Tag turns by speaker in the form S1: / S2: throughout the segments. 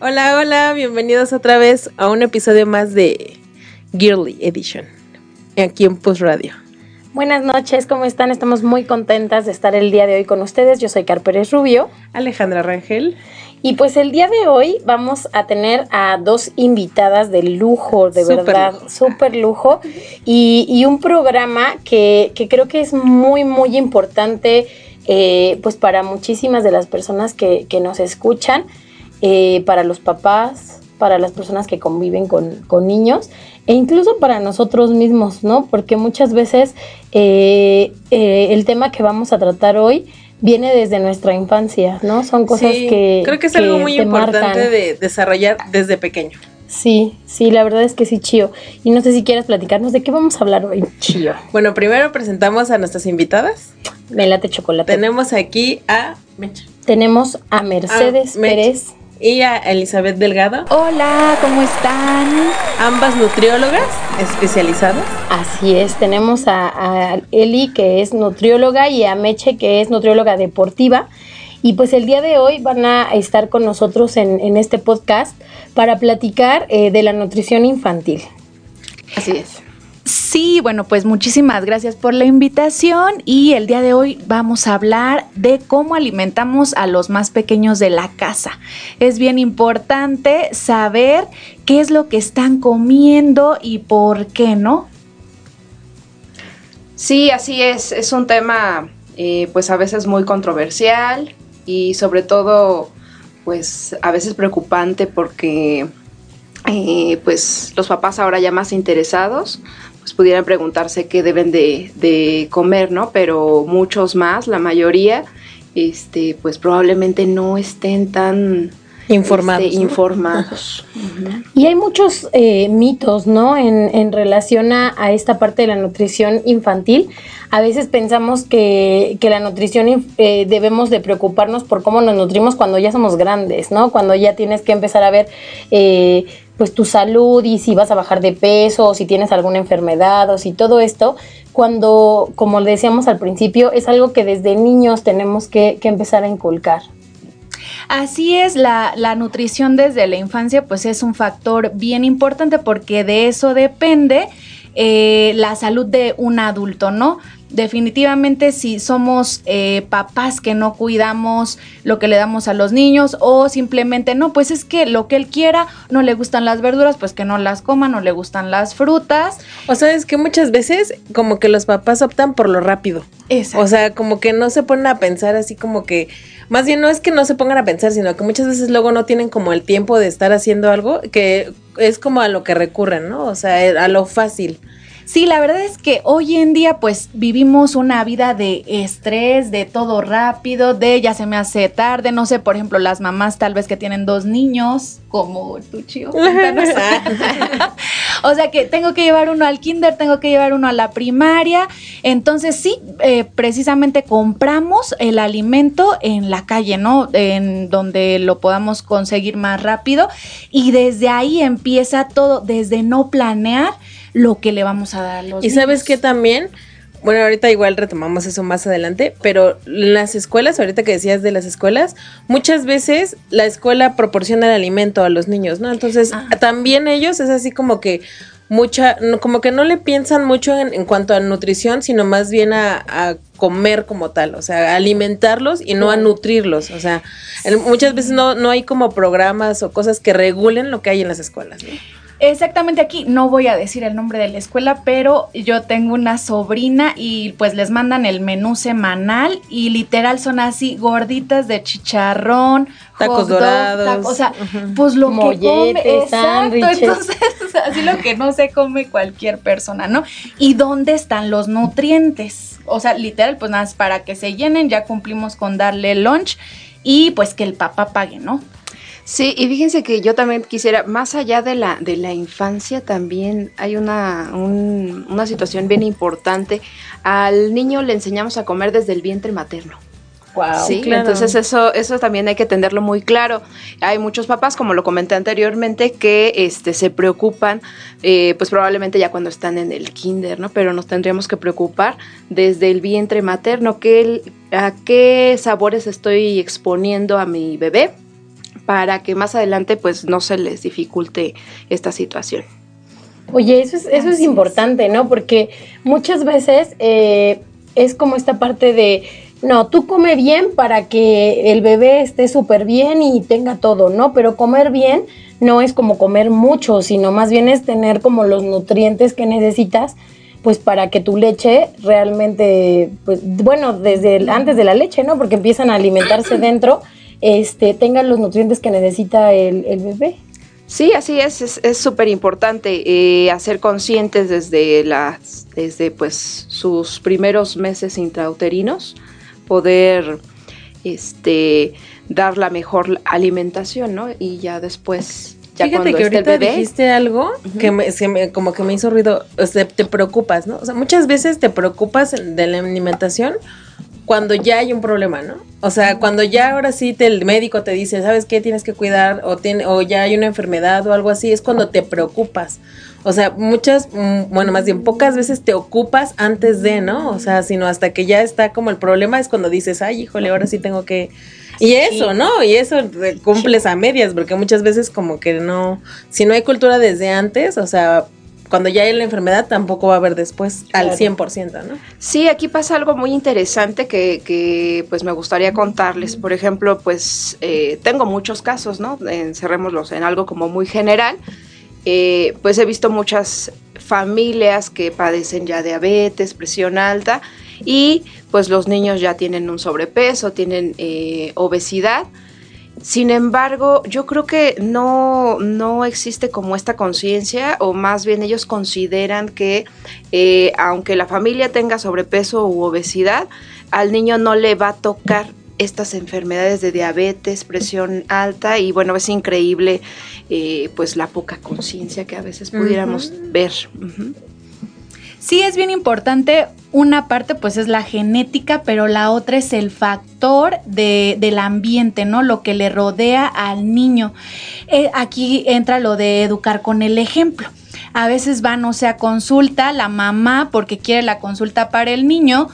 S1: Hola, hola, bienvenidos otra vez a un episodio más de Girly Edition, aquí en Post Radio.
S2: Buenas noches, ¿cómo están? Estamos muy contentas de estar el día de hoy con ustedes. Yo soy Car Pérez Rubio.
S1: Alejandra Rangel.
S2: Y pues el día de hoy vamos a tener a dos invitadas de lujo, de verdad, súper lujo, y, un programa que, creo que es muy, muy importante eh, pues para muchísimas de las personas que, que nos escuchan. Eh, para los papás, para las personas que conviven con, niños e incluso para nosotros mismos, ¿no? Porque muchas veces eh, eh, el tema que vamos a tratar hoy viene desde nuestra infancia, ¿no? Son cosas que...
S1: Creo que es algo muy importante de desarrollar desde pequeño.
S2: Sí, sí, la verdad es que sí, Chío. Y no sé si quieres platicarnos de qué vamos a hablar hoy, Chío.
S1: Bueno, primero presentamos a nuestras invitadas.
S2: Me late chocolate.
S1: Tenemos aquí a
S2: Tenemos a Mercedes ah, Pérez
S1: y a Elizabeth Delgado.
S3: Hola, ¿cómo están?
S1: Ambas nutriólogas especializadas.
S2: Así es, tenemos a, Eli que es nutrióloga y a Meche que es nutrióloga deportiva. Y pues el día de hoy van a estar con nosotros en, este podcast para platicar eh, de la nutrición infantil.
S3: Así es. Sí, bueno, pues muchísimas gracias por la invitación y el día de hoy vamos a hablar de cómo alimentamos a los más pequeños de la casa. Es bien importante saber qué es lo que están comiendo y por qué no.
S4: Sí, así es. Es un tema eh, pues a veces muy controversial y sobre todo pues a veces preocupante porque eh, pues los papás ahora ya más interesados pues pudieran preguntarse qué deben de, comer, ¿no? Pero muchos más, la mayoría, este, pues probablemente no estén tan
S1: informados.
S4: Este, informados.
S2: Y hay muchos eh, mitos, ¿no? En, relación a, esta parte de la nutrición infantil. A veces pensamos que, la nutrición eh, debemos de preocuparnos por cómo nos nutrimos cuando ya somos grandes, ¿no? Cuando ya tienes que empezar a ver eh, pues tu salud y si vas a bajar de peso o si tienes alguna enfermedad o si todo esto, cuando, como decíamos al principio, es algo que desde niños tenemos que, empezar a inculcar.
S3: Así es, la, la, nutrición desde la infancia pues es un factor bien importante porque de eso depende eh, la salud de un adulto, ¿no? Definitivamente si somos eh, papás que no cuidamos lo que le damos a los niños o simplemente no, pues es que lo que él quiera, no le gustan las verduras, pues que no las coma, no le gustan las frutas.
S1: O sea, es que muchas veces como que los papás optan por lo rápido. Exacto. O sea, como que no se ponen a pensar así como que, más bien no es que no se pongan a pensar, sino que muchas veces luego no tienen como el tiempo de estar haciendo algo que es como a lo que recurren, ¿no? O sea, a lo fácil.
S3: Sí, la verdad es que hoy en día pues vivimos una vida de estrés, de todo rápido, de ya se me hace tarde, no sé, por ejemplo, las mamás tal vez que tienen dos niños, como tu chío. o sea que tengo que llevar uno al kinder, tengo que llevar uno a la primaria, entonces sí, eh, precisamente compramos el alimento en la calle, ¿no? En donde lo podamos conseguir más rápido y desde ahí empieza todo, desde no planear lo que le vamos a dar a los
S1: Y sabes que también, bueno, ahorita igual retomamos eso más adelante, pero las escuelas, ahorita que decías de las escuelas, muchas veces la escuela proporciona el alimento a los niños, ¿no? Entonces, ah. también ellos es así como que mucha, como que no le piensan mucho en, cuanto a nutrición, sino más bien a, comer como tal, o sea, alimentarlos y no a nutrirlos, o sea, muchas veces no, no hay como programas o cosas que regulen lo que hay en las escuelas, ¿no?
S3: Exactamente aquí, no voy a decir el nombre de la escuela, pero yo tengo una sobrina y pues les mandan el menú semanal y literal son así gorditas de chicharrón,
S1: tacos dorados,
S3: o sea, pues lo que come, exacto, entonces así lo que no se come cualquier persona, ¿no? ¿Y dónde están los nutrientes? o sea, literal, pues nada, para que se llenen, ya cumplimos con darle lunch y pues que el papá pague, ¿no?
S4: Sí, y fíjense que yo también quisiera, más allá de la, de la infancia, también hay una, una situación bien importante. Al niño le enseñamos a comer desde el vientre materno.
S1: Wow,
S4: sí, entonces eso, eso también hay que tenerlo muy claro. Hay muchos papás, como lo comenté anteriormente, que este, se preocupan, eh, pues probablemente ya cuando están en el kinder, ¿no? Pero nos tendríamos que preocupar desde el vientre materno, que a qué sabores estoy exponiendo a mi bebé para que más adelante pues no se les dificulte esta situación.
S2: Oye, eso es, eso es importante, ¿no? Porque muchas veces eh, es como esta parte de, no, tú come bien para que el bebé esté súper bien y tenga todo, ¿no? Pero comer bien no es como comer mucho, sino más bien es tener como los nutrientes que necesitas pues para que tu leche realmente, pues bueno, desde antes de la leche, ¿no? Porque empiezan a alimentarse dentro este, tengan los nutrientes que necesita el, bebé.
S4: Sí, así es, es súper importante eh, hacer conscientes desde, las, desde pues, sus primeros meses intrauterinos, poder este, dar la mejor alimentación, ¿no? Y ya después ya
S1: Fíjate que ahorita dijiste algo que me, como que me hizo ruido, o sea, te preocupas, ¿no? O sea, muchas veces te preocupas de la alimentación cuando ya hay un problema, ¿no? O sea, cuando ya ahora sí te, el médico te dice, ¿sabes qué? Tienes que cuidar o, tiene, o ya hay una enfermedad o algo así, es cuando te preocupas. O sea, muchas, mm, bueno, más bien pocas veces te ocupas antes de, ¿no? O sea, sino hasta que ya está como el problema es cuando dices, ay, híjole, ahora sí tengo que... Y eso, ¿no? Y eso cumples a medias, porque muchas veces como que no, si no hay cultura desde antes, o sea, cuando ya hay la enfermedad tampoco va a haber después al 100%, ¿no?
S4: Sí, aquí pasa algo muy interesante que, que pues me gustaría contarles. Por ejemplo, pues eh, tengo muchos casos, ¿no? Encerrémoslos en algo como muy general. Eh, pues he visto muchas familias que padecen ya diabetes, presión alta y pues los niños ya tienen un sobrepeso, tienen eh, obesidad sin embargo, yo creo que no, no existe como esta conciencia, o más bien ellos consideran que eh, aunque la familia tenga sobrepeso u obesidad, al niño no le va a tocar estas enfermedades de diabetes, presión alta y bueno, es increíble eh, pues la poca conciencia que a veces pudiéramos ver.
S3: Sí, es bien importante. Una parte pues es la genética, pero la otra es el factor de, del ambiente, ¿no? Lo que le rodea al niño. Eh, aquí entra lo de educar con el ejemplo. A veces van, o sea, consulta la mamá porque quiere la consulta para el niño,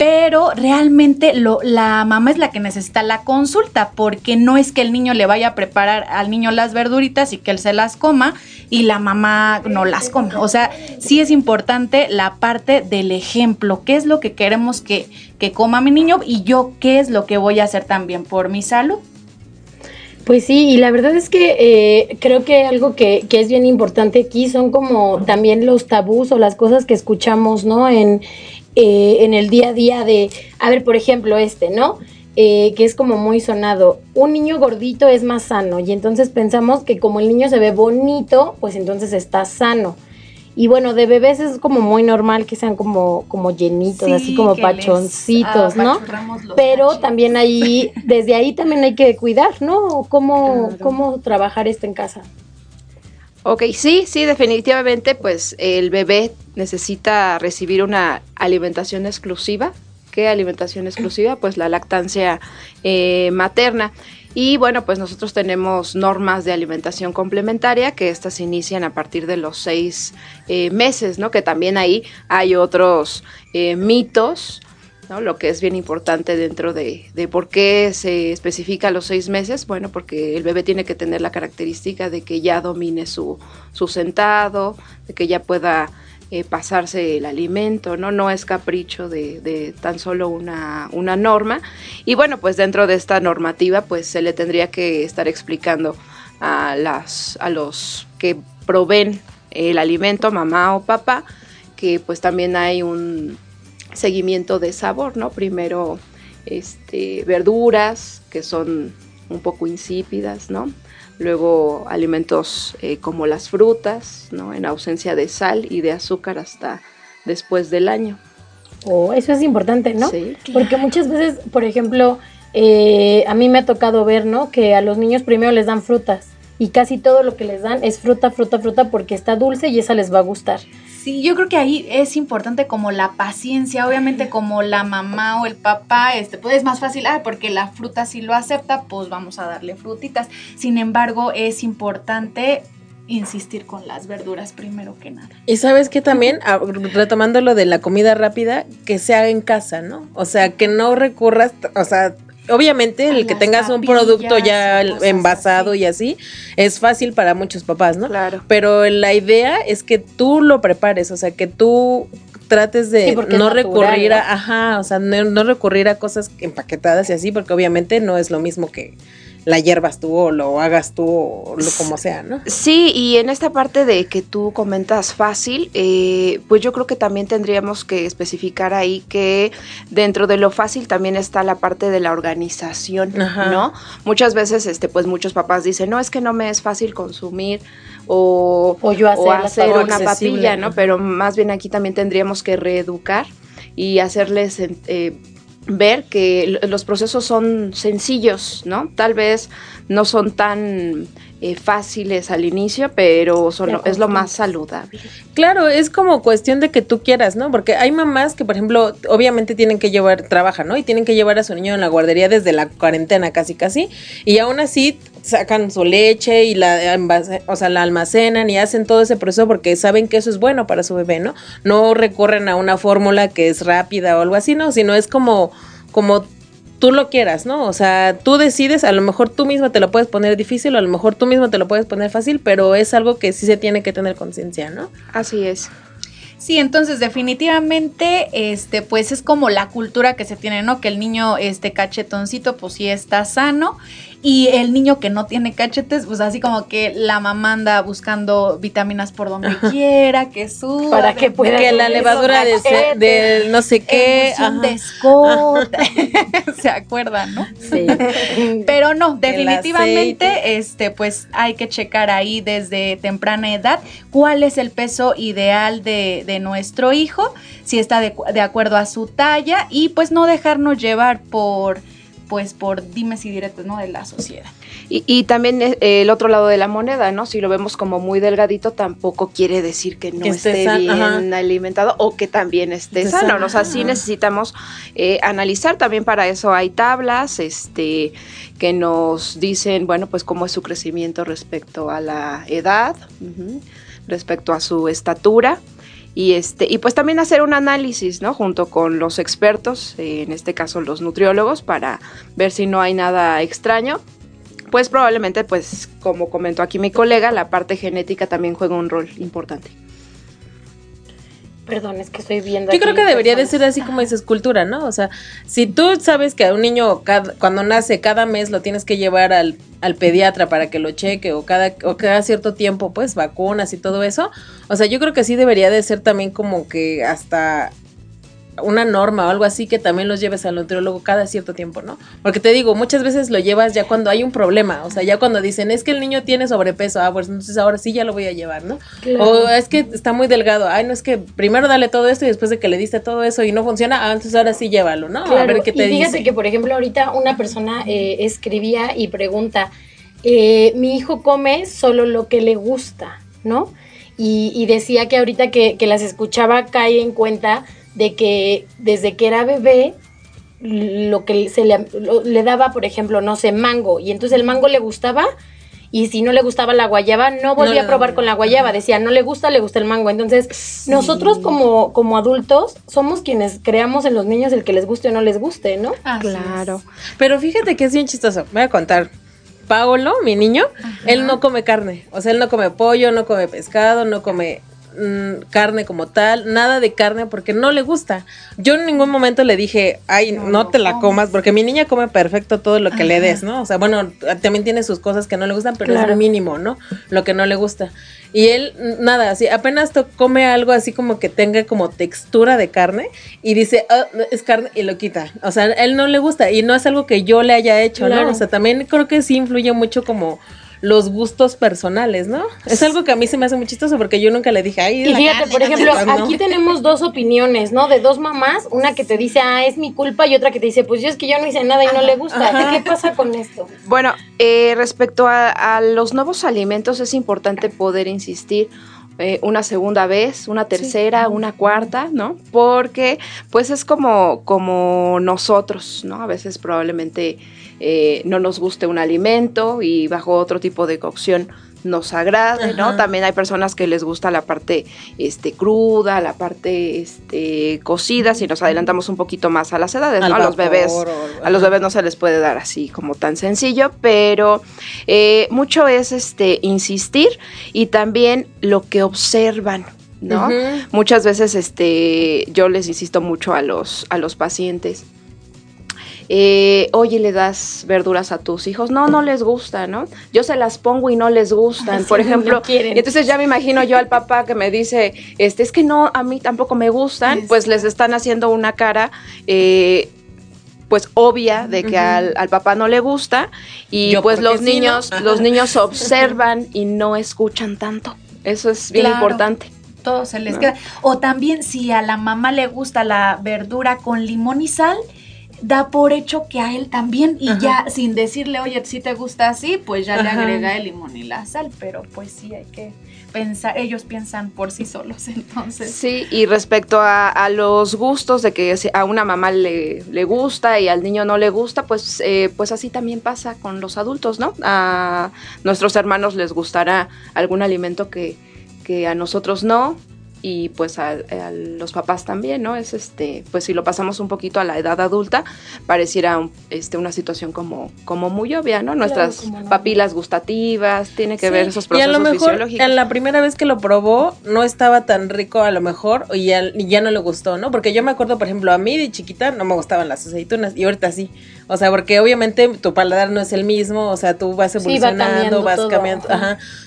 S3: pero realmente la mamá es la que necesita la consulta, porque no es que el niño le vaya a preparar al niño las verduritas y que él se las coma y la mamá no las coma. O sea, sí es importante la parte del ejemplo, qué es lo que queremos que, que coma mi niño y yo qué es lo que voy a hacer también por mi salud.
S2: Pues sí, y la verdad es que eh, creo que algo que, que, es bien importante aquí son como también los tabús o las cosas que escuchamos, ¿no? En, eh, en el día a día de, a ver, por ejemplo, este, ¿no? Eh, que es como muy sonado, un niño gordito es más sano y entonces pensamos que como el niño se ve bonito, pues entonces está sano. Y bueno, de bebés es como muy normal que sean como, como llenitos, así como pachoncitos, ¿no? Pero también ahí, desde ahí también hay que cuidar, ¿no? ¿Cómo, cómo trabajar esto en casa?
S4: Ok, sí, sí, definitivamente, pues el bebé necesita recibir una alimentación exclusiva. ¿Qué alimentación exclusiva? Pues la lactancia eh, materna. Y bueno, pues nosotros tenemos normas de alimentación complementaria que estas inician a partir de los seis eh, meses, ¿no? Que también ahí hay otros eh, mitos lo que es bien importante dentro de, por qué se especifica los seis meses, bueno, porque el bebé tiene que tener la característica de que ya domine su, sentado, de que ya pueda eh, pasarse el alimento, ¿no? No es capricho de, tan solo una, norma. Y bueno, pues dentro de esta normativa, pues se le tendría que estar explicando a, las, a los que proveen el alimento, mamá o papá, que pues también hay un, seguimiento de sabor, ¿no? Primero este, verduras que son un poco insípidas, ¿no? Luego alimentos eh, como las frutas, ¿no? En ausencia de sal y de azúcar hasta después del año.
S2: Oh, eso es importante, ¿no? Sí. Porque muchas veces, por ejemplo, eh, a mí me ha tocado ver, ¿no? Que a los niños primero les dan frutas y casi todo lo que les dan es fruta, fruta, fruta porque está dulce y esa les va a gustar.
S3: Sí, yo creo que ahí es importante como la paciencia, obviamente como la mamá o el papá, este, pues es más fácil, ah, porque la fruta sí lo acepta, pues vamos a darle frutitas. Sin embargo, es importante insistir con las verduras primero que nada.
S1: Y sabes que también, ah, retomando lo de la comida rápida, que se haga en casa, ¿no? O sea, que no recurras, o sea, obviamente el que tengas un producto ya envasado y así es fácil para muchos papás, ¿no?
S4: Claro.
S1: Pero la idea es que tú lo prepares, o sea, que tú trates de no recurrir a, ajá, o sea, no recurrir a cosas empaquetadas y así, porque obviamente no es lo mismo que la hierbas tú o lo hagas tú o lo como sea, ¿no?
S4: Sí, y en esta parte de que tú comentas fácil, eh, pues yo creo que también tendríamos que especificar ahí que dentro de lo fácil también está la parte de la organización, ¿no? Muchas veces, este, pues muchos papás dicen, no, es que no me es fácil consumir o,
S2: yo hacer,
S4: una papilla, ¿no? Pero más bien aquí también tendríamos que reeducar y hacerles eh, ver que los procesos son sencillos, ¿no? Tal vez no son tan eh, fáciles al inicio, pero son es lo más saludable.
S1: Claro, es como cuestión de que tú quieras, ¿no? Porque hay mamás que, por ejemplo, obviamente tienen que llevar, trabajan, ¿no? Y tienen que llevar a su niño en la guardería desde la cuarentena casi casi, y aún así sacan su leche y la, o sea, la almacenan y hacen todo ese proceso porque saben que eso es bueno para su bebé, ¿no? No recurren a una fórmula que es rápida o algo así, ¿no? Sino es como, como tú lo quieras, ¿no? O sea, tú decides, a lo mejor tú mismo te lo puedes poner difícil o a lo mejor tú mismo te lo puedes poner fácil, pero es algo que sí se tiene que tener conciencia, ¿no?
S4: Así es.
S3: Sí, entonces definitivamente, este, pues es como la cultura que se tiene, ¿no? Que el niño, este cachetoncito, pues sí está sano y el niño que no tiene cachetes, pues así como que la mamá anda buscando vitaminas por donde quiera, que suba.
S1: Para que pueda. Que la levadura de, no sé qué.
S3: De Scott. Se acuerdan, ¿no?
S2: Sí.
S3: Pero no, definitivamente, este, pues hay que checar ahí desde temprana edad cuál es el peso ideal de, de nuestro hijo, si está de, de acuerdo a su talla y pues no dejarnos llevar por pues por dimes y diretes, ¿no? De la sociedad.
S4: Y, también eh, el otro lado de la moneda, ¿no? Si lo vemos como muy delgadito, tampoco quiere decir que no esté, bien alimentado o que también esté, sano. O sea, sí necesitamos eh, analizar. También para eso hay tablas, este, que nos dicen, bueno, pues cómo es su crecimiento respecto a la edad, respecto a su estatura y este y pues también hacer un análisis no junto con los expertos eh, en este caso los nutriólogos para ver si no hay nada extraño. Pues probablemente pues como comentó aquí mi colega la parte genética también juega un rol importante
S2: Perdón, es que estoy viendo.
S1: Yo creo que debería de ser así como dices cultura, ¿no? O sea, si tú sabes que a un niño cuando nace cada mes lo tienes que llevar al, al, pediatra para que lo cheque o cada, o cada cierto tiempo pues vacunas y todo eso, o sea, yo creo que sí debería de ser también como que hasta una norma o algo así que también los lleves al nutriólogo cada cierto tiempo, ¿no? Porque te digo, muchas veces lo llevas ya cuando hay un problema, o sea, ya cuando dicen, es que el niño tiene sobrepeso, ah, pues entonces ahora sí ya lo voy a llevar, ¿no? O es que está muy delgado, ay, no es que primero dale todo esto y después de que le diste todo eso y no funciona, ah, entonces ahora sí llévalo, ¿no?
S2: a ver qué te y fíjate que, por ejemplo, ahorita una persona eh, escribía y pregunta, eh, mi hijo come solo lo que le gusta, ¿no? Y, decía que ahorita que, que las escuchaba cae en cuenta de que desde que era bebé lo que se le, le, daba, por ejemplo, no sé, mango, y entonces el mango le gustaba, y si no le gustaba la guayaba, no volvía a probar con la guayaba, decía, no le gusta, le gusta el mango. Entonces, nosotros como, como adultos somos quienes creamos en los niños el que les guste o no les guste, ¿no?
S1: claro. Pero fíjate que es bien chistoso, voy a contar. Paolo, mi niño, él no come carne, o sea, él no come pollo, no come pescado, no come Mm, carne como tal, nada de carne porque no le gusta. Yo en ningún momento le dije, ay, no, te la comas, porque mi niña come perfecto todo lo que le des, ¿no? O sea, bueno, también tiene sus cosas que no le gustan, pero es lo mínimo, ¿no? Lo que no le gusta. Y él, nada, así, apenas come algo así como que tenga como textura de carne y dice, oh, es carne y lo quita. O sea, él no le gusta y no es algo que yo le haya hecho, ¿no? O sea, también creo que sí influye mucho como los gustos personales, ¿no? Es algo que a mí se me hace muy chistoso porque yo nunca le dije, ay,
S2: y fíjate, por ejemplo, aquí tenemos dos opiniones, ¿no? De dos mamás, una que te dice, ah, es mi culpa, y otra que te dice, pues yo es que yo no hice nada y no le gusta. ¿Qué pasa con esto?
S4: Bueno, eh, respecto a los nuevos alimentos es importante poder insistir eh, una segunda vez, una tercera, una cuarta, ¿no? Porque pues es como, como nosotros, ¿no? A veces probablemente eh, no nos guste un alimento y bajo otro tipo de cocción nos agrade, ¿no? También hay personas que les gusta la parte este, cruda, la parte este, cocida, si nos adelantamos un poquito más a las edades, ¿no? A los bebés, a los bebés no se les puede dar así como tan sencillo, pero eh, mucho es este insistir y también lo que observan, ¿no? Muchas veces este, yo les insisto mucho a los, a los pacientes eh, oye, le das verduras a tus hijos. No, no les gusta, ¿no? Yo se las pongo y no les gustan, por ejemplo. y entonces ya me imagino yo al papá que me dice, este, es que no, a mí tampoco me gustan, pues les están haciendo una cara. Eh, pues obvia de que al, papá no le gusta y pues los niños los niños observan y no escuchan tanto eso es bien importante
S3: todo se les queda o también si a la mamá le gusta la verdura con limón y sal da por hecho que a él también. Y ya sin decirle, oye, si te gusta así, pues ya le agrega el limón y la sal, pero pues sí hay que pensar, ellos piensan por sí solos entonces.
S4: Sí, y respecto a, los gustos de que a una mamá le, le, gusta y al niño no le gusta, pues, eh, pues así también pasa con los adultos, ¿no? A nuestros hermanos les gustará algún alimento que, que a nosotros no, y pues a, los papás también, ¿no? Es este, pues si lo pasamos un poquito a la edad adulta, pareciera este, una situación como, como muy obvia, ¿no? Nuestras papilas gustativas, tiene que ver esos procesos
S1: y a lo mejor, En la primera vez que lo probó, no estaba tan rico a lo mejor, y ya, y ya no le gustó, ¿no? Porque yo me acuerdo, por ejemplo, a mí de chiquita no me gustaban las aceitunas, y ahorita sí. O sea, porque obviamente tu paladar no es el mismo, o sea, tú vas evolucionando, vas cambiando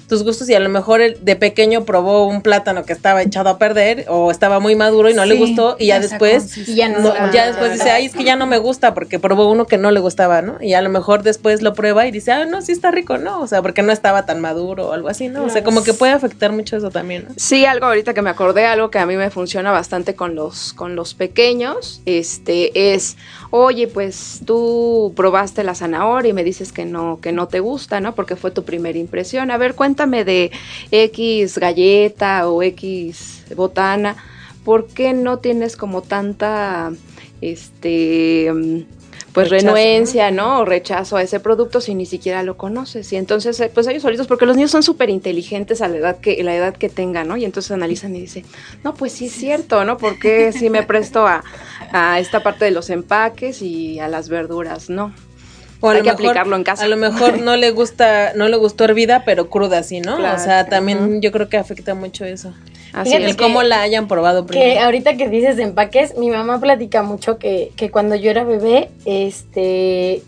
S1: tus gustos y a lo mejor de pequeño probó un plátano que estaba echado a perder o estaba muy maduro y no le gustó y ya después ya, después dice, "Ay, es que ya no me gusta porque probó uno que no le gustaba, ¿no?" Y a lo mejor después lo prueba y dice, "Ah, no, sí está rico, ¿no?" O sea, porque no estaba tan maduro o algo así, ¿no? O sea, como que puede afectar mucho eso también, ¿no?
S4: Sí, algo ahorita que me acordé, algo que a mí me funciona bastante con los con los pequeños, este es oye, pues tú probaste la zanahoria y me dices que no, que no te gusta, ¿no? Porque fue tu primera impresión. A ver, cuéntame de X galleta o X botana. ¿Por qué no tienes como tanta, este, pues renuencia, ¿no? O rechazo a ese producto si ni siquiera lo conoces. Y entonces, eh, pues ellos solitos, porque los niños son súper inteligentes a la edad que, la edad que tengan, ¿no? Y entonces analizan y dicen, no, pues sí es cierto, ¿no? Porque si me presto a, a esta parte de los empaques y a las verduras, ¿no?
S1: O Hay que aplicarlo en casa. A lo mejor no le gusta, no le gustó hervida, pero cruda sí, ¿no? o sea, también yo creo que afecta mucho eso. Así es, cómo la hayan probado
S2: primero. Que ahorita que dices de empaques, mi mamá platica mucho que, que cuando yo era bebé, este,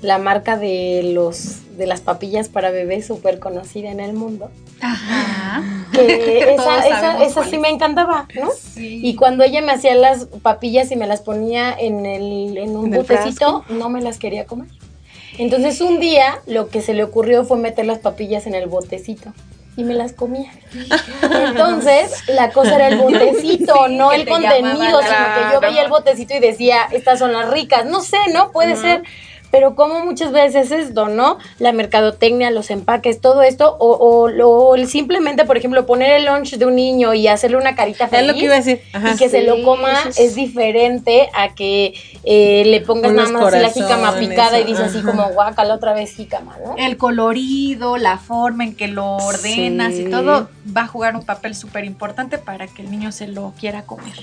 S2: la marca de los de las papillas para bebés súper conocida en el mundo. Ajá. Que esa, esa, sí me encantaba, ¿no? Sí. Y cuando ella me hacía las papillas y me las ponía en, el, en un botecito, no me las quería comer. Entonces un día lo que se le ocurrió fue meter las papillas en el botecito y me las comía. Entonces, la cosa era el botecito, no el contenido, sino que yo veía el botecito y decía, estas son las ricas. No sé, ¿no? Puede ser pero como muchas veces es esto, ¿no? La mercadotecnia, los empaques, todo esto, o, o, simplemente, por ejemplo, poner el lunch de un niño y hacerle una carita feliz.
S1: Es lo que iba a decir.
S2: y que se lo coma es... diferente a que eh, le pongas nada más la jícama picada y dice así como guacala otra vez jícama, ¿no?
S3: El colorido, la forma en que lo ordenas y todo va a jugar un papel súper importante para que el niño se lo quiera comer.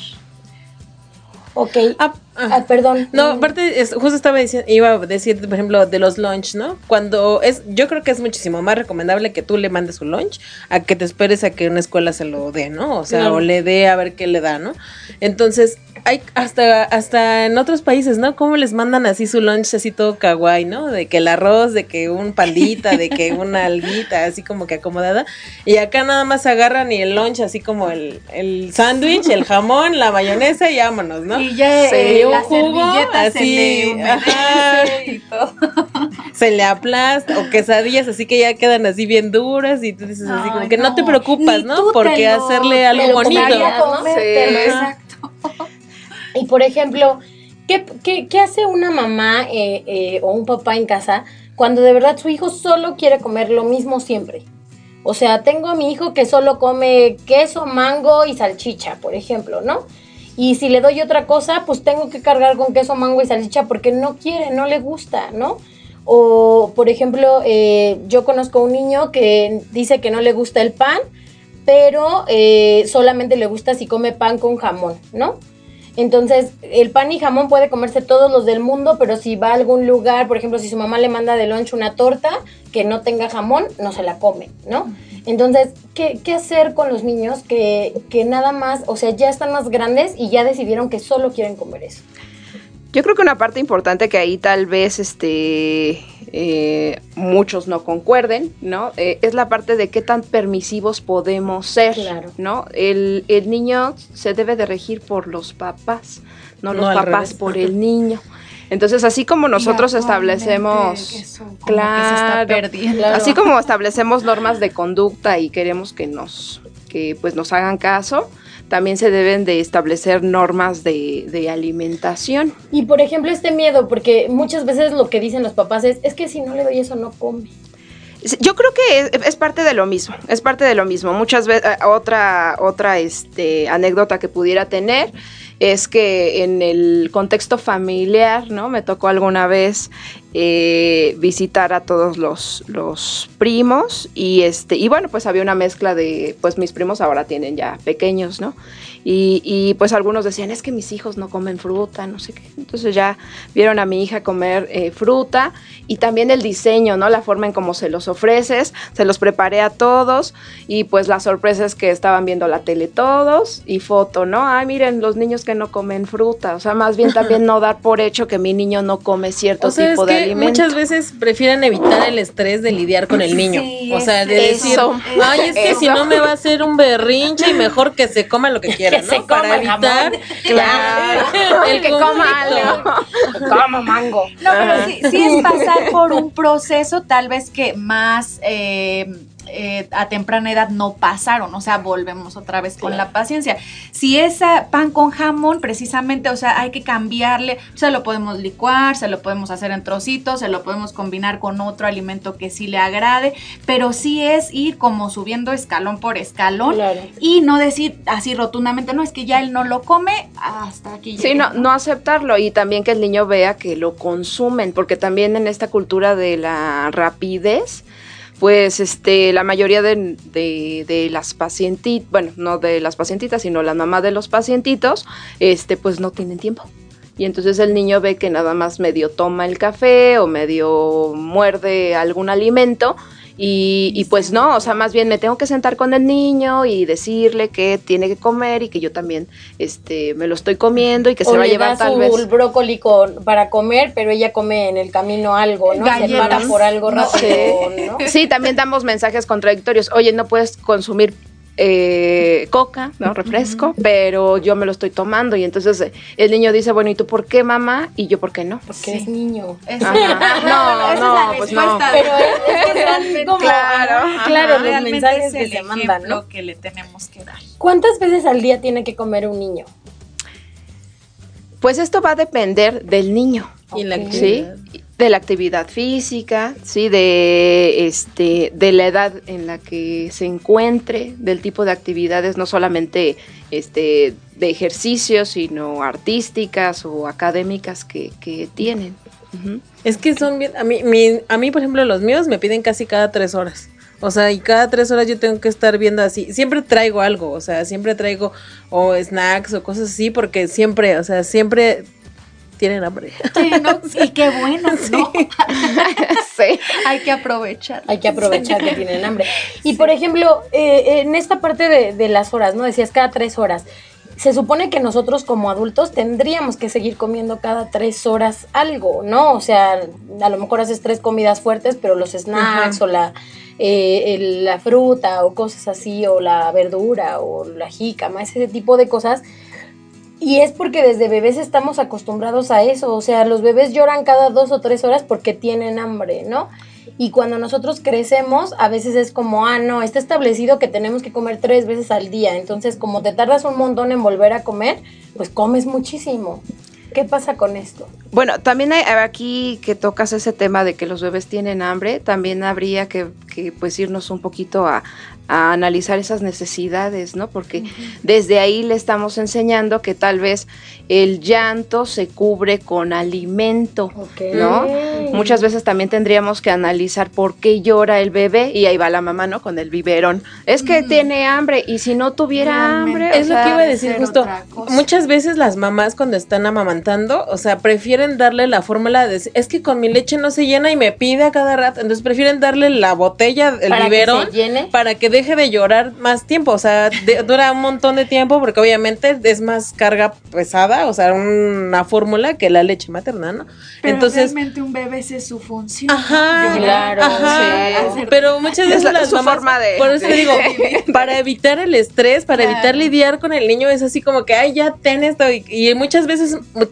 S2: Ok. Ah, ah, perdón.
S1: No, aparte, justo estaba diciendo, iba a decir, por ejemplo, de los lunch, ¿no? Cuando es, yo creo que es muchísimo más recomendable que tú le mandes un lunch a que te esperes a que una escuela se lo dé, ¿no? O sea, o le dé a ver qué le da, ¿no? Entonces, hay hasta, hasta en otros países, ¿no? ¿Cómo les mandan así su lunch así todo kawaii, ¿no? De que el arroz, de que un pandita, de que una alguita, así como que acomodada. Y acá nada más agarran y el lunch así como el, el sándwich, el jamón, la mayonesa y vámonos, ¿no?
S3: Y ya sí,
S1: un jugo, así, se le aplasta, o quesadillas así que ya quedan así bien duras, y tú dices así como que no, te preocupas, ¿no? Porque hacerle algo bonito.
S2: exacto. Y por ejemplo, ¿qué, qué, qué hace una mamá eh, eh, o un papá en casa cuando de verdad su hijo solo quiere comer lo mismo siempre? O sea, tengo a mi hijo que solo come queso, mango y salchicha, por ejemplo, ¿no? Y si le doy otra cosa, pues tengo que cargar con queso, mango y salchicha porque no quiere, no le gusta, ¿no? O, por ejemplo, eh, yo conozco un niño que dice que no le gusta el pan, pero eh, solamente le gusta si come pan con jamón, ¿no? Entonces, el pan y jamón puede comerse todos los del mundo, pero si va a algún lugar, por ejemplo, si su mamá le manda de lunch una torta que no tenga jamón, no se la come, ¿no? Entonces, ¿qué, hacer con los niños que, que nada más, o sea, ya están más grandes y ya decidieron que solo quieren comer eso?
S4: Yo creo que una parte importante que ahí tal vez este eh, muchos no concuerden, ¿no? Eh, es la parte de qué tan permisivos podemos ser, ¿no? El, niño se debe de regir por los papás, no, los papás por el niño. Entonces, así como nosotros establecemos, claro, así como establecemos normas de conducta y queremos que nos, que pues nos hagan caso, también se deben de establecer normas de, alimentación.
S2: Y por ejemplo este miedo, porque muchas veces lo que dicen los papás es, es que si no le doy eso no come.
S4: Yo creo que es, parte de lo mismo, es parte de lo mismo. Muchas veces, eh, otra, otra este, anécdota que pudiera tener es que en el contexto familiar, ¿no? Me tocó alguna vez eh, visitar a todos los, los, primos y este y bueno pues había una mezcla de pues mis primos ahora tienen ya pequeños no y, pues algunos decían es que mis hijos no comen fruta no sé qué entonces ya vieron a mi hija comer eh, fruta y también el diseño no la forma en cómo se los ofreces se los preparé a todos y pues la sorpresa es que estaban viendo la tele todos y foto no ay miren los niños que no comen fruta o sea más bien también no dar por hecho que mi niño no come cierto tipo de
S1: Muchas veces prefieren evitar el estrés de lidiar con el niño. o sea, de decir, ay, es que si no me va a hacer un berrinche y mejor que se coma lo que quiera, ¿no? Para evitar
S2: claro, el que coma algo. Como mango.
S3: No, pero sí, sí es pasar por un proceso tal vez que más eh, eh, a temprana edad no pasaron, o sea, volvemos otra vez con la paciencia. Si es pan con jamón, precisamente, o sea, hay que cambiarle, se lo podemos licuar, se lo podemos hacer en trocitos, se lo podemos combinar con otro alimento que sí le agrade, pero sí es ir como subiendo escalón por escalón y no decir así rotundamente, no, es que ya él no lo come, hasta aquí.
S4: Sí, no, no aceptarlo y también que el niño vea que lo consumen, porque también en esta cultura de la rapidez, pues este, la mayoría de, de, las pacientitas, bueno, no de las pacientitas, sino la mamá de los pacientitos, este, pues no tienen tiempo. Y entonces el niño ve que nada más medio toma el café o medio muerde algún alimento y, pues no, o sea, más bien me tengo que sentar con el niño y decirle que tiene que comer y que yo también este, me lo estoy comiendo y que se va a llevar tal vez.
S2: el brócoli con, para comer, pero ella come en el camino algo, ¿no? Se para por algo rápido, ¿no?
S4: Sí, también damos mensajes contradictorios. Oye, no puedes consumir eh, coca, ¿no? Refresco, pero yo me lo estoy tomando y entonces eh, el niño dice, bueno, ¿y tú por qué mamá? Y yo, ¿por qué no?
S2: Porque es niño.
S4: No, no, pues no.
S2: Pero es, es como, claro,
S3: claro, los mensajes que se mandan, ¿no? que le tenemos que dar.
S2: ¿Cuántas veces al día tiene que comer un niño?
S4: Pues esto va a depender del niño. ¿Y la ¿sí? De la actividad física, sí, de este, de la edad en la que se encuentre, del tipo de actividades, no solamente este, de ejercicios, sino artísticas o académicas que, que tienen.
S1: Es que son bien, a mí, a mí, por ejemplo, los míos me piden casi cada tres horas. O sea, y cada tres horas yo tengo que estar viendo así. Siempre traigo algo, o sea, siempre traigo o snacks o cosas así, porque siempre, o sea, siempre tienen hambre.
S3: Sí, ¿no? Y qué bueno, ¿no? Sí. Hay que aprovechar.
S2: Hay que aprovechar que tienen hambre. Y por ejemplo, eh, en esta parte de, las horas, ¿no? Decías cada tres horas. Se supone que nosotros como adultos tendríamos que seguir comiendo cada tres horas algo, ¿no? O sea, a lo mejor haces tres comidas fuertes, pero los snacks o la, eh, la fruta o cosas así, o la verdura o la jícama, ese tipo de cosas Y es porque desde bebés estamos acostumbrados a eso. O sea, los bebés lloran cada dos o tres horas porque tienen hambre, ¿no? Y cuando nosotros crecemos, a veces es como, ah, no, está establecido que tenemos que comer tres veces al día. Entonces, como te tardas un montón en volver a comer, pues comes muchísimo. ¿Qué pasa con esto?
S4: Bueno, también hay aquí que tocas ese tema de que los bebés tienen hambre, también habría que, que pues irnos un poquito a, a analizar esas necesidades, ¿no? Porque desde ahí le estamos enseñando que tal vez el llanto se cubre con alimento, ¿no? Muchas veces también tendríamos que analizar por qué llora el bebé y ahí va la mamá, ¿no? Con el biberón. Es que tiene hambre y si no tuviera hambre...
S1: Es lo que iba a decir justo. Muchas veces las mamás cuando están amamantando, o sea, prefieren darle la fórmula de... Es que con mi leche no se llena y me pide a cada rato. Entonces prefieren darle la botella, el biberón, para que deje de llorar más tiempo, o sea, dura un montón de tiempo porque obviamente es más carga pesada, o sea, una fórmula que la leche materna, ¿no?
S3: Pero Entonces, realmente un bebé es su función.
S1: Ajá, claro, ajá, pero muchas veces las mamás, forma de, por eso digo, para evitar el estrés, para evitar lidiar con el niño es así como que, ay, ya ten esto y, y muchas veces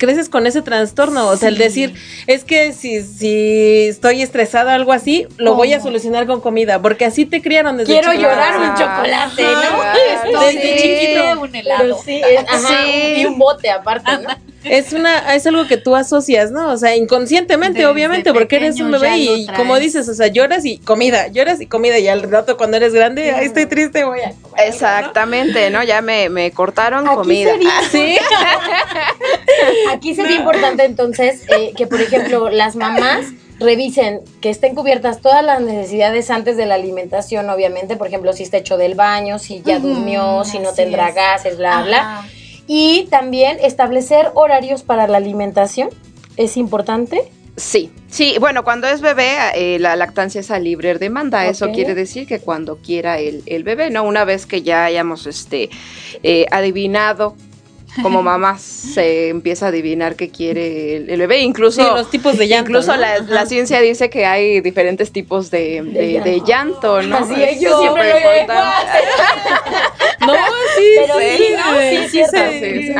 S1: creces con ese trastorno, o sea, el decir, es que si, si estoy estresada o algo así, lo voy a solucionar con comida, porque así te criaron desde
S2: Quiero llorar un chocolate, ¿no?
S3: desde chiquito. Un helado.
S2: sí, y un bote aparte, ¿no?
S1: Es una, es algo que tú asocias, ¿no? O sea, inconscientemente, obviamente, porque eres un bebé y como dices, o sea, lloras y comida, lloras y comida, y al rato cuando eres grande, ay, estoy triste, voy a
S4: Exactamente, ¿no? Ya me, me cortaron comida.
S2: ¿Sí? Aquí sería importante entonces eh, que, por ejemplo, las mamás revisen que estén cubiertas todas las necesidades antes de la alimentación, obviamente, por ejemplo, si está hecho del baño, si ya durmió, si no tendrá gases, bla, bla. Y también establecer horarios para la alimentación es importante.
S4: Sí, sí, bueno, cuando es bebé, eh, la lactancia es a libre demanda. Eso quiere decir que cuando quiera el, bebé, ¿no? Una vez que ya hayamos este, eh, adivinado como mamá se empieza a adivinar qué quiere el, bebé. Incluso
S1: los tipos de llanto.
S4: Incluso la, ciencia dice que hay diferentes tipos de, de, llanto. ¿no?
S2: Así es, yo siempre lo
S1: No, sí, Pero sí, sí,
S4: sí, sí,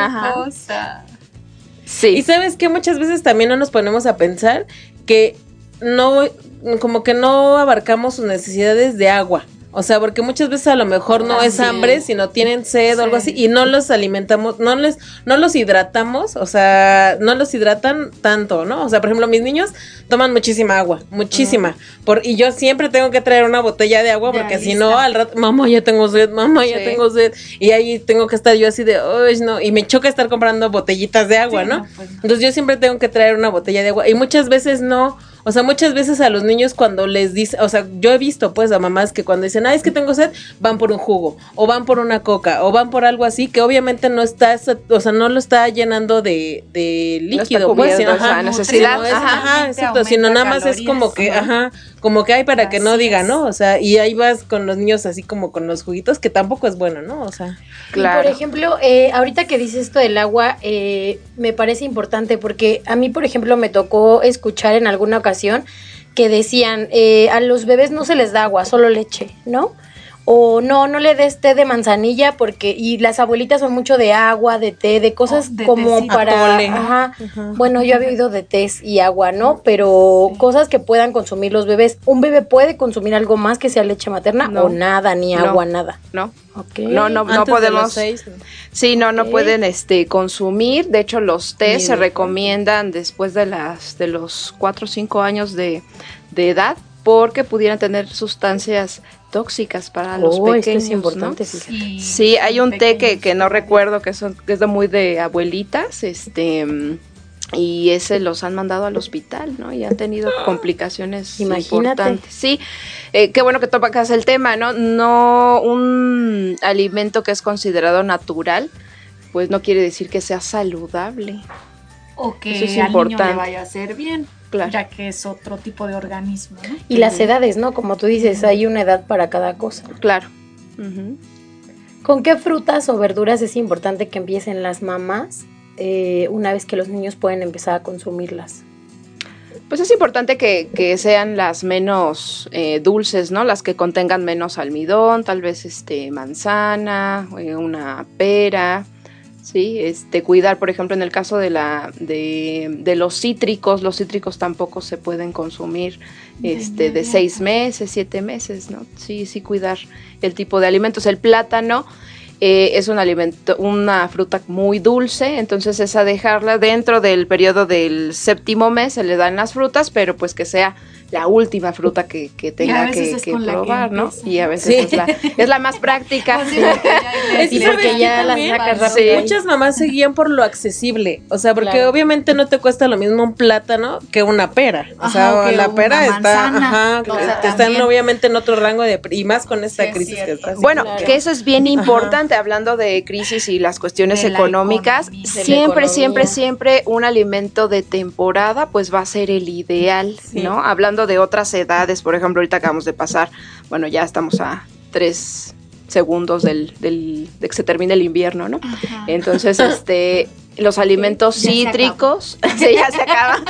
S1: sí, Y sabes que muchas veces también no nos ponemos a pensar que no, como que no abarcamos sus necesidades de agua. O sea, porque muchas veces a lo mejor no es hambre, sino tienen sed o algo así y no los alimentamos, no les no los hidratamos, o sea, no los hidratan tanto, ¿no? O sea, por ejemplo, mis niños toman muchísima agua, muchísima. Por y yo siempre tengo que traer una botella de agua porque si no al rato, mamá, ya tengo sed, mamá, ya tengo sed y ahí tengo que estar yo así de, "Uy, no", y me choca estar comprando botellitas de agua, ¿no? Pues Entonces yo siempre tengo que traer una botella de agua y muchas veces no o sea, muchas veces a los niños cuando les dice, o sea, yo he visto pues a mamás que cuando dicen, ah, es que tengo sed, van por un jugo, o van por una coca, o van por algo así, que obviamente no está, o sea, no lo está llenando de, de líquido, no
S4: pues, ajá, necesidad,
S1: ajá, exacto, sino nada más es como que, ajá, como que hay para que no diga, ¿no? O sea, y ahí vas con los niños así como con los juguitos, que tampoco es bueno, ¿no? O sea.
S2: Claro. por ejemplo, eh, ahorita que dices esto del agua, eh, me parece importante porque a mí, por ejemplo, me tocó escuchar en alguna ocasión que decían, eh, a los bebés no se les da agua, solo leche, ¿no? O no, no le des té de manzanilla porque, y las abuelitas son mucho de agua, de té, de cosas oh, como para, ajá, bueno, yo había oído de té y agua, ¿no? Pero cosas que puedan consumir los bebés. ¿Un bebé puede consumir algo más que sea leche materna o nada, ni agua, nada?
S4: No. No, no, no podemos. Sí, no, no pueden este consumir. De hecho, los té se recomiendan después de las de los 4 o 5 años de, de edad porque pudieran tener sustancias tóxicas para los oh, pequeños.
S2: es importante,
S4: Sí, hay un té que, que, no recuerdo que, son, que es de muy de abuelitas, este y ese los han mandado al hospital, ¿no? Y han tenido complicaciones importantes. Sí, eh, qué bueno que tocas el tema, ¿no? No un alimento que es considerado natural, pues no quiere decir que sea saludable.
S3: O que Eso es al importante. niño le vaya a hacer bien ya que es otro tipo de organismo.
S2: Y las edades, ¿no? Como tú dices, hay una edad para cada cosa.
S4: Claro.
S2: ¿Con qué frutas o verduras es importante que empiecen las mamás eh, una vez que los niños pueden empezar a consumirlas?
S4: Pues es importante que, sean las menos eh, dulces, ¿no? Las que contengan menos almidón, tal vez este manzana, eh, una pera, Sí, este, cuidar, por ejemplo, en el caso de la de, de los cítricos, los cítricos tampoco se pueden consumir este, de seis meses, siete meses, ¿no? Sí, sí, cuidar el tipo de alimentos. El plátano eh, es un alimento, una fruta muy dulce, entonces es a dejarla dentro del periodo del séptimo mes, se le dan las frutas, pero pues que sea la última fruta que, que tenga que, probar, ¿no? Y a veces es, la, es, la, más práctica.
S1: Sí, porque ya, la sacas Muchas mamás se guían por lo accesible, o sea, porque obviamente no te cuesta lo mismo un plátano que una pera. O sea, la pera está, ajá, están obviamente en otro rango de y más con esta crisis que está.
S4: Bueno, que eso es bien importante hablando de crisis y las cuestiones económicas. siempre, siempre, siempre un alimento de temporada pues va a ser el ideal, ¿no? Hablando de otras edades, por ejemplo, ahorita acabamos de pasar, bueno, ya estamos a tres segundos del, del de que se termine el invierno, ¿no? Entonces, este, los alimentos cítricos, ya se acaba,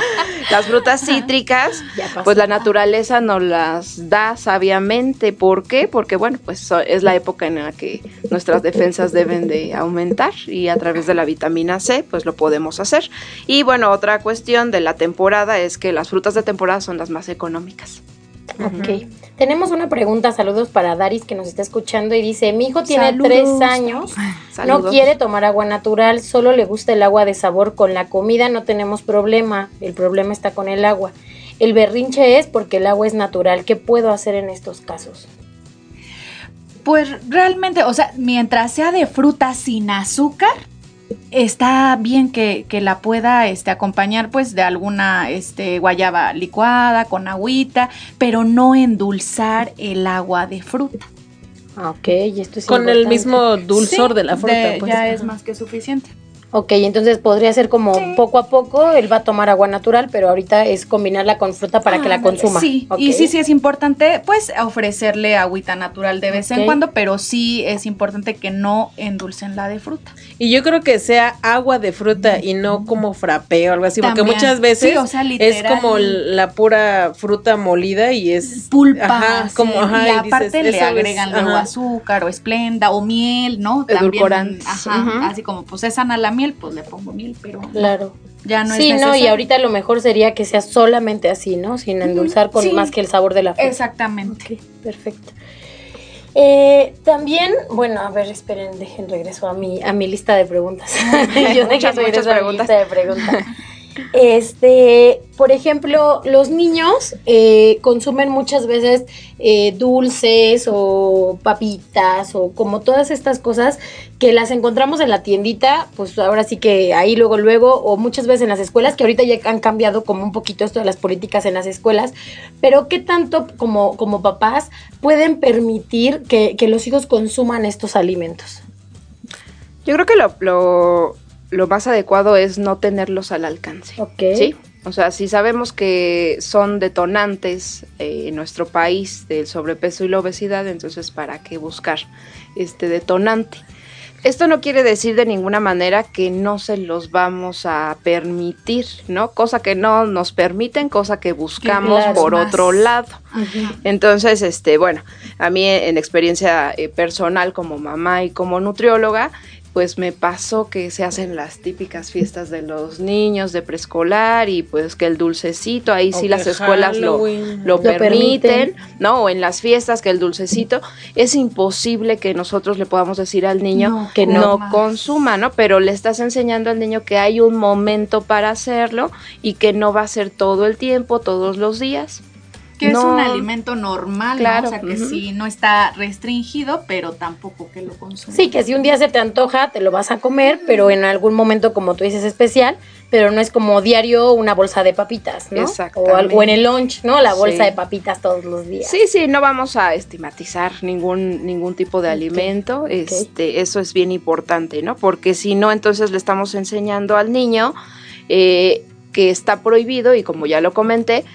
S4: las frutas cítricas, pues la naturaleza nos las da sabiamente. ¿Por qué? Porque, bueno, pues es la época en la que nuestras defensas deben de aumentar y a través de la vitamina C, pues lo podemos hacer. Y bueno, otra cuestión de la temporada es que las frutas de temporada son las más económicas.
S2: Ok. Tenemos una pregunta, saludos para Daris que nos está escuchando y dice, mi hijo tiene tres años, no quiere tomar agua natural, solo le gusta el agua de sabor, con la comida no tenemos problema, el problema está con el agua. El berrinche es porque el agua es natural, ¿qué puedo hacer en estos casos?
S3: Pues realmente, o sea, mientras sea de fruta sin azúcar, está bien que, la pueda este, acompañar pues de alguna este, guayaba licuada con agüita, pero no endulzar el agua de fruta.
S2: Ah, ok, y esto es
S1: Con el mismo dulzor de la fruta.
S3: pues. Ya es más que suficiente.
S2: Ok, entonces podría ser como poco a poco, él va a tomar agua natural, pero ahorita es combinarla con fruta para que la consuma.
S3: Sí, y sí, sí es importante, pues, ofrecerle agüita natural de vez en cuando, pero sí es importante que no endulcen la de fruta.
S1: Y yo creo que sea agua de fruta y no como frappé o algo así, porque muchas veces es como la pura fruta molida y es
S3: pulpa, ajá, como ajá, y, aparte le agregan luego azúcar o esplenda o miel, ¿no?
S4: También,
S3: ajá, así como pues es sana pues le pongo miel, pero
S2: claro. ya no es Sí, no, y ahorita lo mejor sería que sea solamente así, ¿no? Sin endulzar con más que el sabor de la fruta.
S3: Exactamente.
S2: perfecto. Eh, también, bueno, a ver, esperen, dejen regreso a mi, a mi lista de preguntas. Yo muchas, muchas preguntas. de preguntas. Este, por ejemplo, los niños eh, consumen muchas veces eh, dulces o papitas o como todas estas cosas que las encontramos en la tiendita, pues ahora sí que ahí luego, luego, o muchas veces en las escuelas, que ahorita ya han cambiado como un poquito esto de las políticas en las escuelas, pero ¿qué tanto como, como papás pueden permitir que, los hijos consuman estos alimentos?
S4: Yo creo que lo más adecuado es no tenerlos al alcance. ¿Sí? O sea, si sabemos que son detonantes eh, en nuestro país del sobrepeso y la obesidad, entonces ¿para qué buscar este detonante? Esto no quiere decir de ninguna manera que no se los vamos a permitir, ¿no? Cosa que no nos permiten, cosa que buscamos por otro lado. Entonces, este, bueno, a mí en experiencia eh, personal como mamá y como nutrióloga, pues me pasó que se hacen las típicas fiestas de los niños de preescolar y pues que el dulcecito, ahí sí las escuelas lo, lo, permiten, ¿no? O en las fiestas que el dulcecito, es imposible que nosotros le podamos decir al niño que no, consuma, ¿no? Pero le estás enseñando al niño que hay un momento para hacerlo y que no va a ser todo el tiempo, todos los días
S3: que es un alimento normal, claro. o sea que sí no está restringido, pero tampoco que lo consumas.
S2: Sí, que si un día se te antoja, te lo vas a comer, pero en algún momento, como tú dices, especial, pero no es como diario una bolsa de papitas, ¿no? O algo en el lunch, ¿no? La bolsa de papitas todos los días.
S4: Sí, sí, no vamos a estigmatizar ningún ningún tipo de alimento, este, eso es bien importante, ¿no? Porque si no, entonces le estamos enseñando al niño eh, que está prohibido y como ya lo comenté,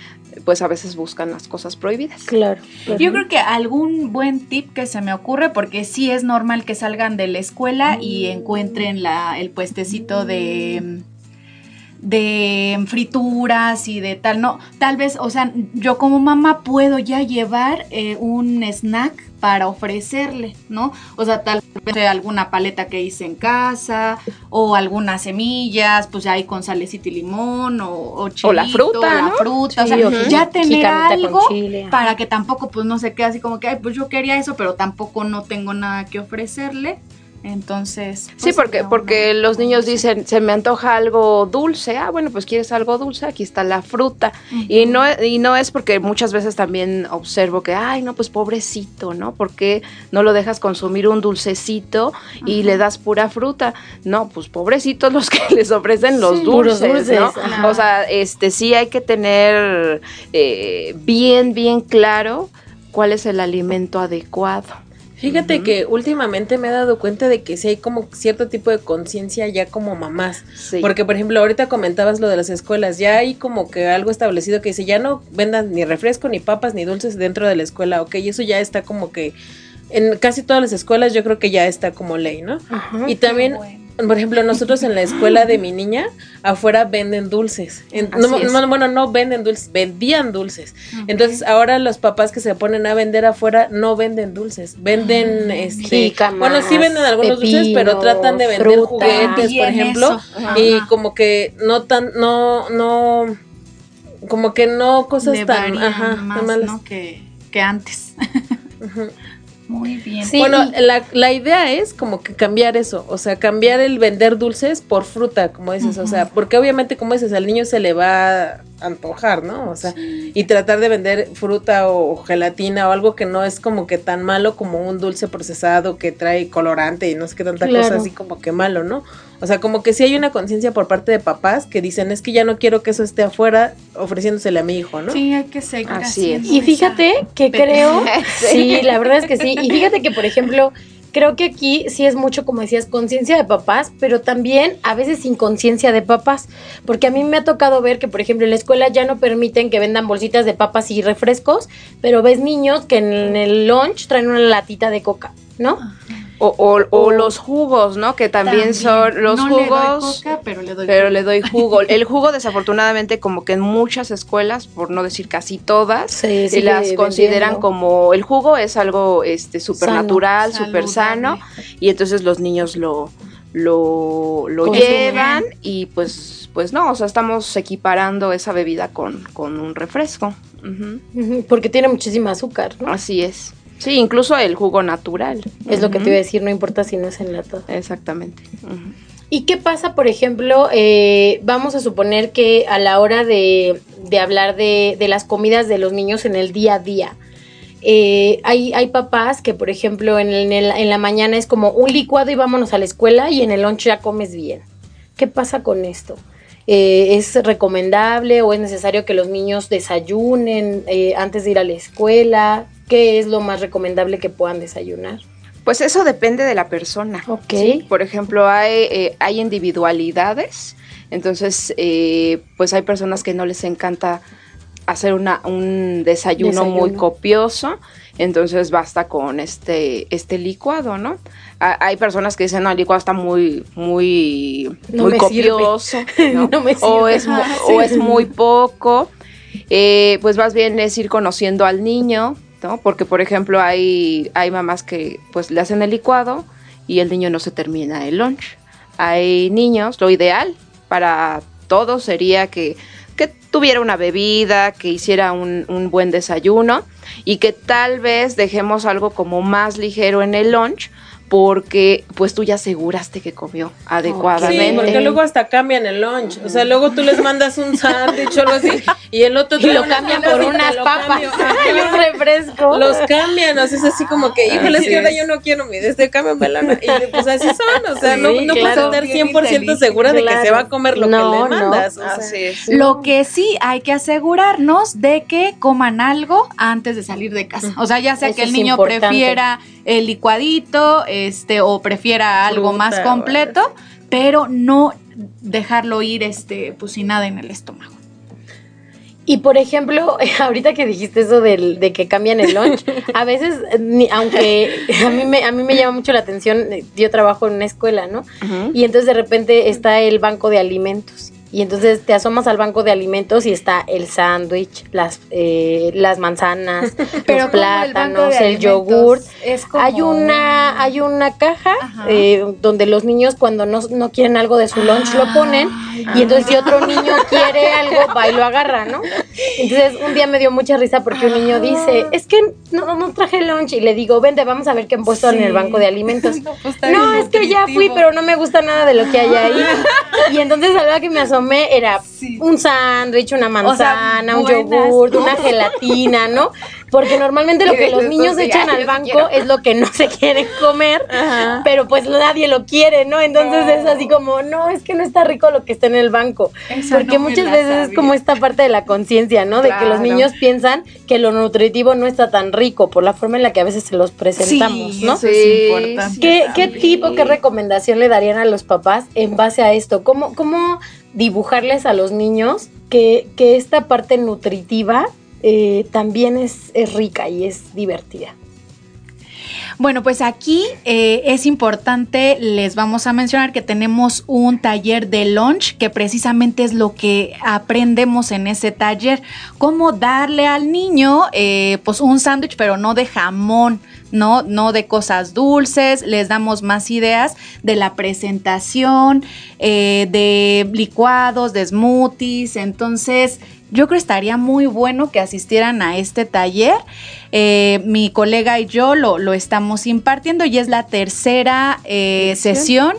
S4: pues a veces buscan las cosas prohibidas.
S2: Claro.
S3: Yo creo que algún buen tip que se me ocurre, porque sí es normal que salgan de la escuela y encuentren la, el puestecito de de frituras y de tal, no, tal vez, o sea, yo como mamá puedo ya llevar eh, un snack para ofrecerle, ¿no? O sea, tal vez alguna paleta que hice en casa o algunas semillas, pues ya ahí con salecita y limón o, o,
S4: o la fruta,
S3: la fruta, o sea, ya tener algo para que tampoco pues no se quede así como que, ay, pues yo quería eso, pero tampoco no tengo nada que ofrecerle. Entonces.
S4: sí, pues, porque, porque los niños dicen, se me antoja algo dulce. Ah, bueno, pues quieres algo dulce, aquí está la fruta. y, no, y no es porque muchas veces también observo que, ay, no, pues pobrecito, ¿no? ¿Por qué no lo dejas consumir un dulcecito y le das pura fruta? No, pues pobrecitos los que les ofrecen los dulces, ¿no? O sea, este sí hay que tener eh, bien, bien claro cuál es el alimento adecuado.
S1: Fíjate que últimamente me he dado cuenta de que sí hay como cierto tipo de conciencia ya como mamás. Porque, por ejemplo, ahorita comentabas lo de las escuelas, ya hay como que algo establecido que dice, ya no vendan ni refresco, ni papas, ni dulces dentro de la escuela, ok, y eso ya está como que en casi todas las escuelas yo creo que ya está como ley, ¿no? y también por ejemplo, nosotros en la escuela de mi niña, afuera venden dulces. no, bueno, no venden dulces, vendían dulces. Entonces, ahora los papás que se ponen a vender afuera no venden dulces, venden este, bueno, sí venden algunos dulces, pero tratan de vender juguetes, por ejemplo, y como que no tan no no como que no cosas tan ajá,
S3: más, ¿no? que, que antes. Muy bien.
S1: Bueno, la, la, idea es como que cambiar eso, o sea, cambiar el vender dulces por fruta, como dices, o sea, porque obviamente, como dices, al niño se le va a antojar, ¿no? O sea, y tratar de vender fruta o gelatina o algo que no es como que tan malo como un dulce procesado que trae colorante y no sé qué tanta cosa así como que malo, ¿no? O sea, como que sí hay una conciencia por parte de papás que dicen, es que ya no quiero que eso esté afuera ofreciéndosele a mi hijo, ¿no?
S3: Sí, hay que seguir
S2: así. Y fíjate que creo, sí, la verdad es que sí. Y fíjate que, por ejemplo, creo que aquí sí es mucho, como decías, conciencia de papás, pero también a veces inconsciencia de papás, porque a mí me ha tocado ver que, por ejemplo, en la escuela ya no permiten que vendan bolsitas de papas y refrescos, pero ves niños que en el lunch traen una latita de coca, ¿no?
S4: O, o, los jugos, ¿no? Que también, son los jugos.
S3: pero le doy
S4: pero le doy jugo. El jugo, desafortunadamente, como que en muchas escuelas, por no decir casi todas, se las consideran como el jugo es algo este súper natural, súper sano, y entonces los niños lo lo, lo llevan y pues pues no, o sea, estamos equiparando esa bebida con, con un refresco.
S2: Porque tiene muchísima azúcar, ¿no?
S4: Así es. Sí, incluso el jugo natural.
S2: Es lo que te iba a decir, no importa si no es enlatado.
S4: Exactamente.
S2: ¿Y qué pasa, por ejemplo, eh, vamos a suponer que a la hora de, hablar de, las comidas de los niños en el día a día? Eh, hay, hay papás que, por ejemplo, en, en la mañana es como un licuado y vámonos a la escuela y en el lunch ya comes bien. ¿Qué pasa con esto? Eh, ¿Es recomendable o es necesario que los niños desayunen antes de ir a la escuela? ¿Qué es lo más recomendable que puedan desayunar?
S4: Pues eso depende de la persona.
S2: Ok.
S4: Por ejemplo, hay, eh, hay individualidades, entonces, eh, pues hay personas que no les encanta hacer una, un desayuno, muy copioso, entonces basta con este, este licuado, ¿no? hay personas que dicen, no, el licuado está muy, muy, muy copioso, ¿no? o, es, o es muy poco. Eh, pues más bien es ir conociendo al niño, porque, por ejemplo, hay, hay mamás que pues le hacen el licuado y el niño no se termina el lunch. Hay niños, lo ideal para todos sería que, que tuviera una bebida, que hiciera un, un, buen desayuno y que tal vez dejemos algo como más ligero en el lunch porque pues tú ya aseguraste que comió adecuadamente.
S1: Sí, porque luego hasta cambian el lunch. O sea, luego tú les mandas un sándwich o algo así y el otro
S2: y lo cambian por unas papas y un refresco.
S1: Los cambian, o sea, es así como que, híjole, es que ahora yo no quiero mi de este cambio melana. Y pues así son, o sea, no, no puedes estar 100% segura de que se va a comer lo que le mandas. así es.
S3: Lo que sí hay que asegurarnos de que coman algo antes de salir de casa. O sea, ya sea que el niño prefiera el licuadito, este, o prefiera algo más completo, pero no dejarlo ir, este, pues sin nada en el estómago.
S2: Y por ejemplo, ahorita que dijiste eso del, de que cambian el lunch, a veces, aunque a mí, me, a mí me llama mucho la atención, yo trabajo en una escuela, ¿no? Y entonces de repente está el banco de alimentos y entonces te asomas al banco de alimentos y está el sándwich, las, eh, las manzanas, los plátanos, el, yogur. Hay una, hay una caja eh, donde los niños cuando no, quieren algo de su lunch lo ponen y entonces si otro niño quiere algo va y lo agarra, ¿no? Entonces un día me dio mucha risa porque un niño dice, es que no, no traje lunch y le digo, vente, vamos a ver qué han puesto en el banco de alimentos. Pues, no, es que ya fui, pero no me gusta nada de lo que hay ahí. Y entonces algo que me asomé era un sándwich, una manzana, un yogur, una gelatina, ¿no? Porque normalmente lo que los niños echan al banco es lo que no se quieren comer, pero pues nadie lo quiere, ¿no? Entonces es así como, no, es que no está rico lo que está en el banco. Porque muchas veces es como esta parte de la conciencia, ¿no? De que los niños piensan que lo nutritivo no está tan rico por la forma en la que a veces se los presentamos, ¿no?
S3: Eso es importante.
S2: ¿Qué, ¿Qué tipo, qué recomendación le darían a los papás en base a esto? ¿Cómo, cómo dibujarles a los niños que, que esta parte nutritiva eh, también es, rica y es divertida.
S3: Bueno, pues aquí eh, es importante, les vamos a mencionar que tenemos un taller de lunch, que precisamente es lo que aprendemos en ese taller, cómo darle al niño eh, pues un sándwich, pero no de jamón, ¿no? No de cosas dulces, les damos más ideas de la presentación, de licuados, de smoothies, entonces yo creo que estaría muy bueno que asistieran a este taller. Eh, mi colega y yo lo, estamos impartiendo y es la tercera eh, sesión.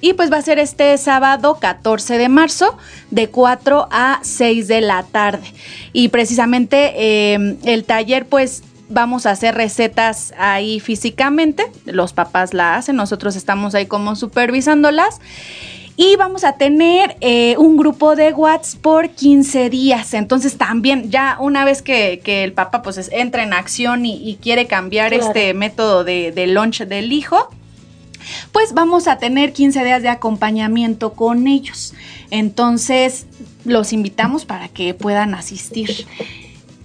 S3: Y pues va a ser este sábado 14 de marzo de 4 a 6 de la tarde. Y precisamente em, el taller pues vamos a hacer recetas ahí físicamente. Los papás la hacen, nosotros estamos ahí como supervisándolas. Y vamos a tener eh, un grupo de WhatsApp por 15 días. Entonces también ya una vez que, el papá pues entra en acción y, quiere cambiar este método de, de lunch del hijo, pues vamos a tener 15 días de acompañamiento con ellos. Entonces los invitamos para que puedan asistir.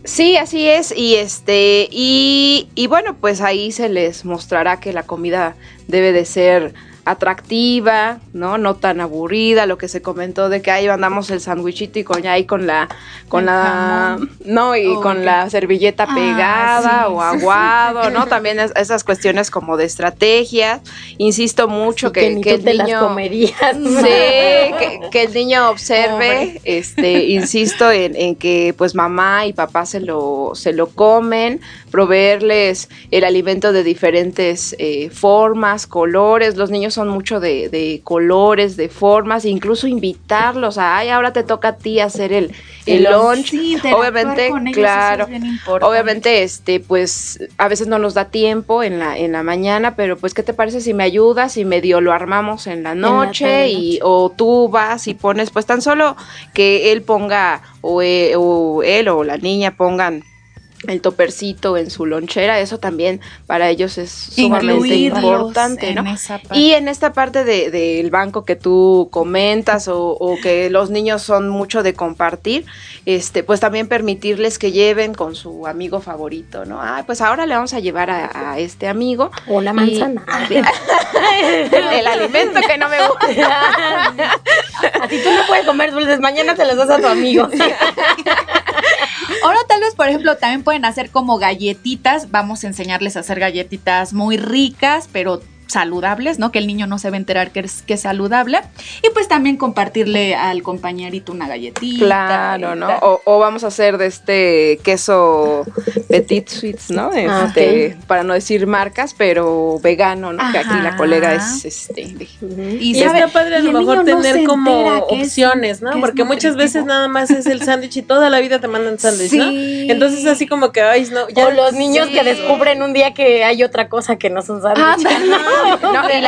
S4: Sí, así es. Y este, y, y bueno, pues ahí se les mostrará que la comida debe de ser atractiva, ¿no? No tan aburrida, lo que se comentó de que ahí mandamos el sándwichito y con ahí con la con la no y con la servilleta ah, pegada o aguado, ¿no? También esas cuestiones como de estrategia. Insisto mucho que, que, el niño
S2: comerías.
S4: Sí, que, el niño observe, este, insisto en, en, que pues mamá y papá se lo se lo comen, proveerles el alimento de diferentes eh, formas, colores. Los niños son mucho de, colores, de formas, incluso invitarlos a, ay, ahora te toca a ti hacer el, el, lunch. obviamente, claro, obviamente, este, pues a veces no nos da tiempo en la, en la mañana, pero pues, ¿qué te parece si me ayudas y medio lo armamos en la noche, y, o tú vas y pones, pues tan solo que él ponga o, e, o él o la niña pongan el topercito en su lonchera, eso también para ellos es sumamente importante, ¿no? y en esta parte del de, banco que tú comentas o, que los niños son mucho de compartir, este, pues también permitirles que lleven con su amigo favorito, ¿no? Ah, pues ahora le vamos a llevar a, este amigo
S2: una manzana,
S4: el, alimento que no me gusta.
S2: Así tú no puedes comer dulces, mañana te los das a tu amigo.
S3: Ahora tal vez, por ejemplo, también pueden hacer como galletitas. Vamos a enseñarles a hacer galletitas muy ricas, pero saludables, ¿no? Que el niño no se va a enterar que es, que es saludable. Y pues también compartirle al compañerito una galletita.
S4: Claro, ¿no? O, vamos a hacer de este queso Petit Sweets, ¿no? Ah, este, Para no decir marcas, pero vegano, ¿no? Que aquí la colega es este.
S1: Y, está padre a lo mejor tener como opciones, ¿no? Porque muchas veces nada más es el sándwich y toda la vida te mandan sándwich, ¿no? Entonces así como que, ay, no.
S2: Ya, o los niños que descubren un día que hay otra cosa que no son sándwiches.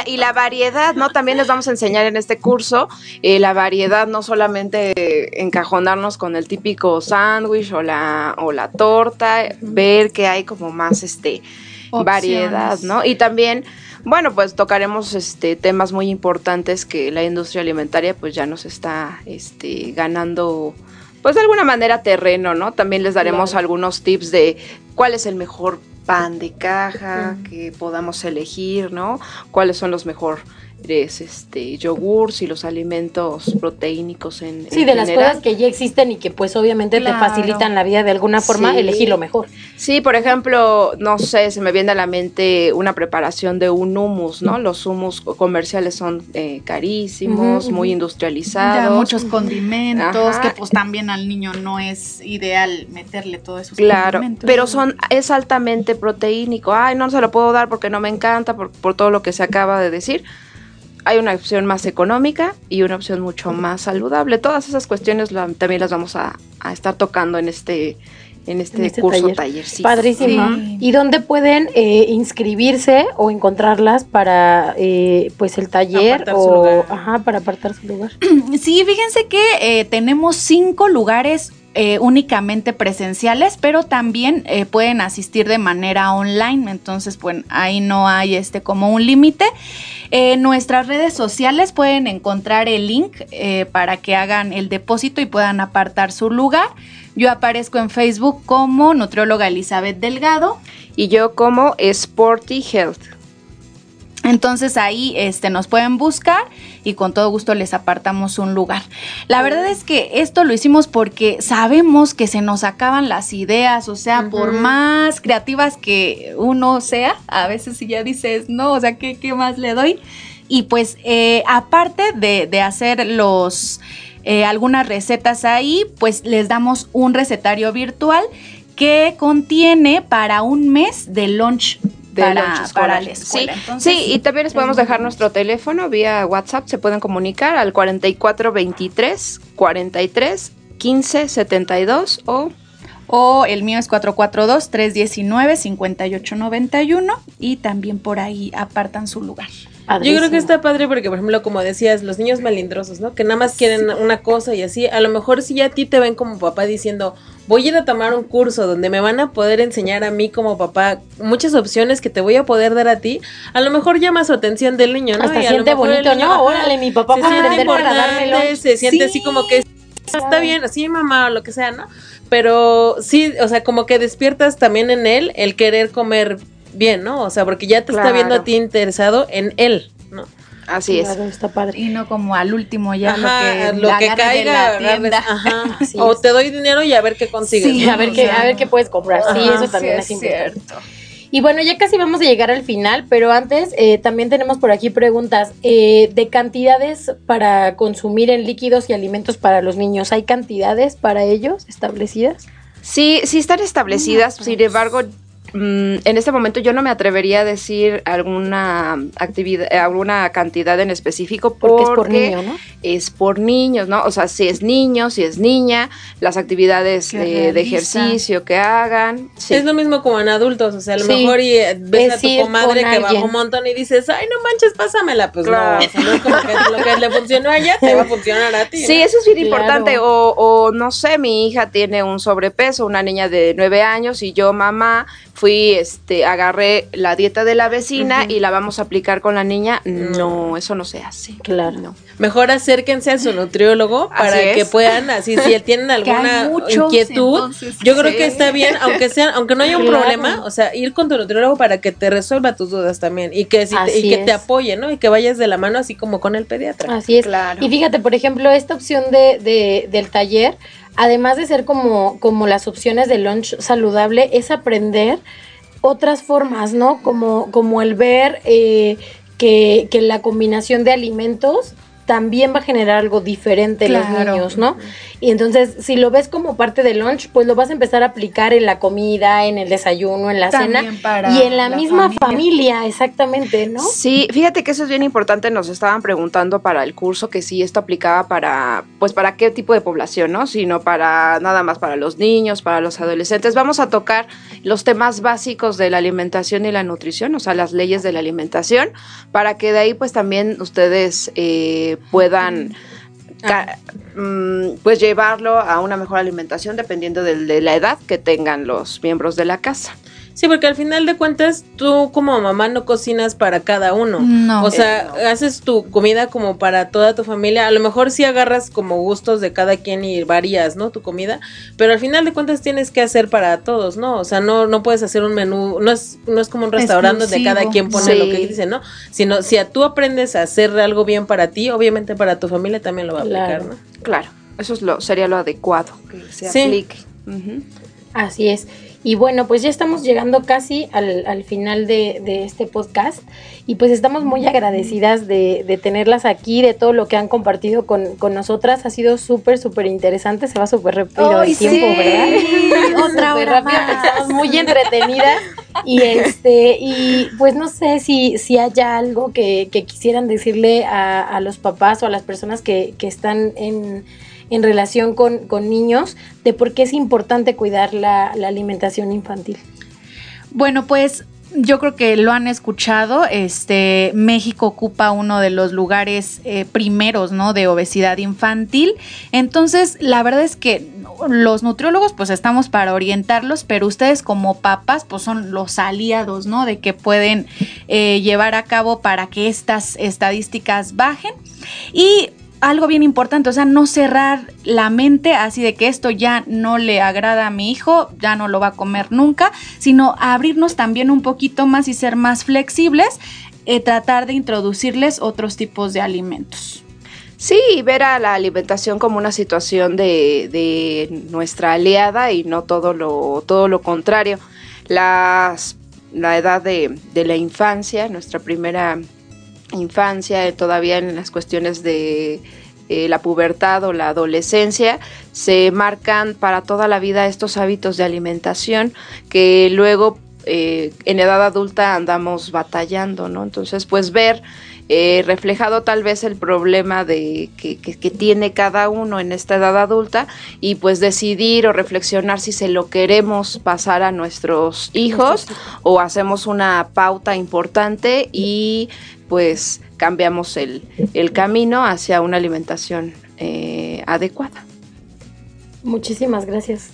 S4: y, la, variedad, ¿no? También les vamos a enseñar en este curso eh, la variedad, no solamente encajonarnos con el típico sándwich o la, o la torta, ver que hay como más este variedad, ¿no? Y también bueno, pues tocaremos este temas muy importantes que la industria alimentaria pues ya nos está este ganando pues de alguna manera terreno, ¿no? También les daremos algunos tips de cuál es el mejor pan de caja que podamos elegir, ¿no? Cuáles son los mejor es este yogurts y los alimentos proteínicos en
S2: Sí, de las cosas que ya existen y que pues obviamente te facilitan la vida de alguna forma, elegí lo mejor.
S4: Sí, por ejemplo, no sé, se me viene a la mente una preparación de un hummus, ¿no? Los hummus comerciales son eh, carísimos, muy industrializados.
S3: muchos condimentos, que pues también al niño no es ideal meterle todo eso.
S4: Claro, pero son, es altamente proteínico. Ay, no se lo puedo dar porque no me encanta, por, por todo lo que se acaba de decir hay una opción más económica y una opción mucho más saludable. Todas esas cuestiones también las vamos a, estar tocando en este, en este, este curso taller.
S2: Padrísimo. ¿Y dónde pueden eh, inscribirse o encontrarlas para eh, pues el taller o ajá, para apartar su lugar?
S3: Sí, fíjense que eh, tenemos cinco lugares eh, únicamente presenciales, pero también eh, pueden asistir de manera online. Entonces, pues ahí no hay este como un límite. En nuestras redes sociales pueden encontrar el link eh, para que hagan el depósito y puedan apartar su lugar. Yo aparezco en Facebook como nutrióloga Elizabeth Delgado.
S4: Y yo como Sporty Health.
S3: Entonces ahí este, nos pueden buscar y con todo gusto les apartamos un lugar. La verdad es que esto lo hicimos porque sabemos que se nos acaban las ideas, o sea, por más creativas que uno sea, a veces si ya dices, no, o sea, ¿qué, más le doy? Y pues eh, aparte de, hacer los... Eh, algunas recetas ahí, pues les damos un recetario virtual que contiene para un mes de lunch para, la escuela.
S4: Sí, y también les podemos dejar nuestro teléfono vía WhatsApp, se pueden comunicar al 4423 43 15 72 o
S3: o el mío es 442-319-5891 y también por ahí apartan su lugar.
S1: Yo creo que está padre porque, por ejemplo, como decías, los niños melindrosos, ¿no? Que nada más quieren una cosa y así. A lo mejor si ya a ti te ven como papá diciendo, voy a ir a tomar un curso donde me van a poder enseñar a mí como papá muchas opciones que te voy a poder dar a ti, a lo mejor llama su atención del niño, ¿no?
S2: Hasta y siente bonito, ¿no? Órale, mi papá
S1: puede aprender para dármelo. Se siente así como que está bien, así mamá o lo que sea, ¿no? Pero sí, o sea, como que despiertas también en él el querer comer bien, ¿no? O sea, porque ya te está viendo a ti interesado en él, ¿no?
S4: Así es.
S3: Está padre. Y no como al último ya lo que, lo que
S1: caiga, tienda. Ajá. o te doy dinero y a ver qué consigues.
S2: Sí, a ver qué, a ver qué puedes comprar. sí, eso también es, Cierto. Y bueno, ya casi vamos a llegar al final, pero antes eh, también tenemos por aquí preguntas eh, de cantidades para consumir en líquidos y alimentos para los niños. ¿Hay cantidades para ellos establecidas?
S4: Sí, sí están establecidas, sin embargo, Mm, en este momento yo no me atrevería a decir alguna actividad, alguna cantidad en específico porque, es por niño, ¿no? Es por niños, ¿no? O sea, si es niño, si es niña, las actividades de ejercicio que hagan.
S1: Es lo mismo como en adultos, o sea, a lo mejor y eh, ves a tu comadre que bajó un montón y dices, ay, no manches, pásamela. Pues no, o sea, no es como que lo que le funcionó a ella te va a funcionar a ti.
S4: Sí, eso es bien importante. O, o no sé, mi hija tiene un sobrepeso, una niña de nueve años y yo, mamá, fui, este, agarré la dieta de la vecina y la vamos a aplicar con la niña. No, eso no se hace.
S2: Claro. No.
S1: Mejor acérquense a su nutriólogo para que puedan, así, si tienen alguna inquietud, yo creo que está bien, aunque sea, aunque no haya un problema, o sea, ir con tu nutriólogo para que te resuelva tus dudas también y que, te, y que te apoye, ¿no? Y que vayas de la mano así como con el pediatra.
S2: Así es. Claro. Y fíjate, por ejemplo, esta opción de, de del taller, además de ser como, como las opciones de lunch saludable, es aprender otras formas, ¿no? Como, como el ver eh, que, que la combinación de alimentos también va a generar algo diferente en los niños, ¿no? Y entonces, si lo ves como parte del lunch, pues lo vas a empezar a aplicar en la comida, en el desayuno, en la cena y en la, misma familia. exactamente, ¿no?
S4: Sí, fíjate que eso es bien importante. Nos estaban preguntando para el curso que si esto aplicaba para, pues, para qué tipo de población, ¿no? Sino para nada más para los niños, para los adolescentes. Vamos a tocar los temas básicos de la alimentación y la nutrición, o sea, las leyes de la alimentación, para que de ahí, pues, también ustedes eh, puedan mm, pues llevarlo a una mejor alimentación dependiendo de, la edad que tengan los miembros de la casa.
S1: Sí, porque al final de cuentas tú como mamá no cocinas para cada uno. No. O sea, haces tu comida como para toda tu familia. A lo mejor sí agarras como gustos de cada quien y varías, ¿no? Tu comida, pero al final de cuentas tienes que hacer para todos, ¿no? O sea, no no puedes hacer un menú, no es no es como un restaurante donde cada quien pone lo que dice, ¿no? Sino si tú aprendes a hacer algo bien para ti, obviamente para tu familia también lo va a aplicar, ¿no?
S4: Claro. Eso es lo sería lo adecuado que se aplique.
S2: Así es. Y bueno, pues ya estamos llegando casi al, final de, este podcast. Y pues estamos muy agradecidas de, tenerlas aquí, de todo lo que han compartido con, nosotras. Ha sido súper, súper interesante, se va súper rápido el tiempo, ¿verdad? Otra hora Estamos muy entretenidas. Y este y pues no sé si, si haya algo que, quisieran decirle a, los papás o a las personas que, que están en en relación con, niños de por qué es importante cuidar la, alimentación infantil.
S3: Bueno, pues yo creo que lo han escuchado. Este México ocupa uno de los lugares eh, primeros, ¿no? De obesidad infantil. Entonces, la verdad es que los nutriólogos, pues estamos para orientarlos, pero ustedes como papás, pues son los aliados, ¿no? De que pueden eh, llevar a cabo para que estas estadísticas bajen. Y algo bien importante, o sea, no cerrar la mente así de que esto ya no le agrada a mi hijo, ya no lo va a comer nunca, sino abrirnos también un poquito más y ser más flexibles, eh, tratar de introducirles otros tipos de alimentos.
S4: Sí, ver a la alimentación como una situación de, nuestra aliada y no todo lo, todo lo contrario. Las, la edad de, de la infancia, nuestra primera infancia, todavía en las cuestiones de eh, la pubertad o la adolescencia, se marcan para toda la vida estos hábitos de alimentación que luego eh, en edad adulta andamos batallando, ¿no? Entonces, pues ver eh, reflejado tal vez el problema de que, que, tiene cada uno en esta edad adulta y pues decidir o reflexionar si se lo queremos pasar a nuestros hijos o hacemos una pauta importante y pues cambiamos el, camino hacia una alimentación eh, adecuada.
S2: Muchísimas gracias.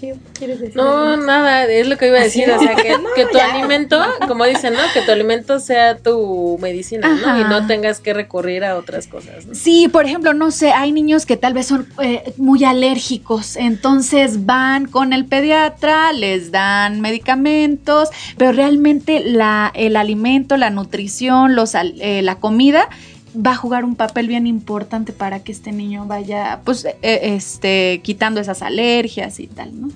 S1: ¿Quieres decir no, nada, es lo que iba a decir, o sea, que, tu alimento, como dicen, ¿no? Que tu alimento sea tu medicina, ¿no? Y no tengas que recurrir a otras cosas.
S3: Sí, por ejemplo, no sé, hay niños que tal vez son eh, muy alérgicos, entonces van con el pediatra, les dan medicamentos, pero realmente la, el alimento, la nutrición, los, eh, la comida va a jugar un papel bien importante para que este niño vaya, pues, e, este, quitando esas alergias y tal, ¿no?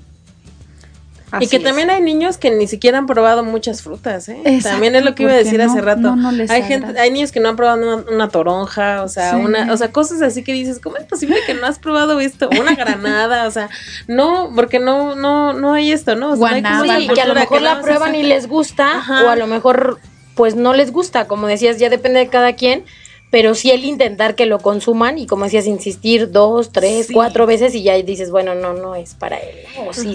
S1: y que también hay niños que ni siquiera han probado muchas frutas, ¿eh? también es lo que iba a decir hace rato. hay gente, hay niños que no han probado una, toronja, o sea, una, o sea, cosas así que dices, ¿cómo es posible que no has probado esto? Una granada, o sea, no, porque no, no, no hay esto, ¿no? O
S2: sea, que a lo mejor la prueban y les gusta, o a lo mejor pues no les gusta, como decías, ya depende de cada quien pero sí el intentar que lo consuman y como decías, insistir dos, tres, cuatro veces y ya dices, bueno, no, no es para él.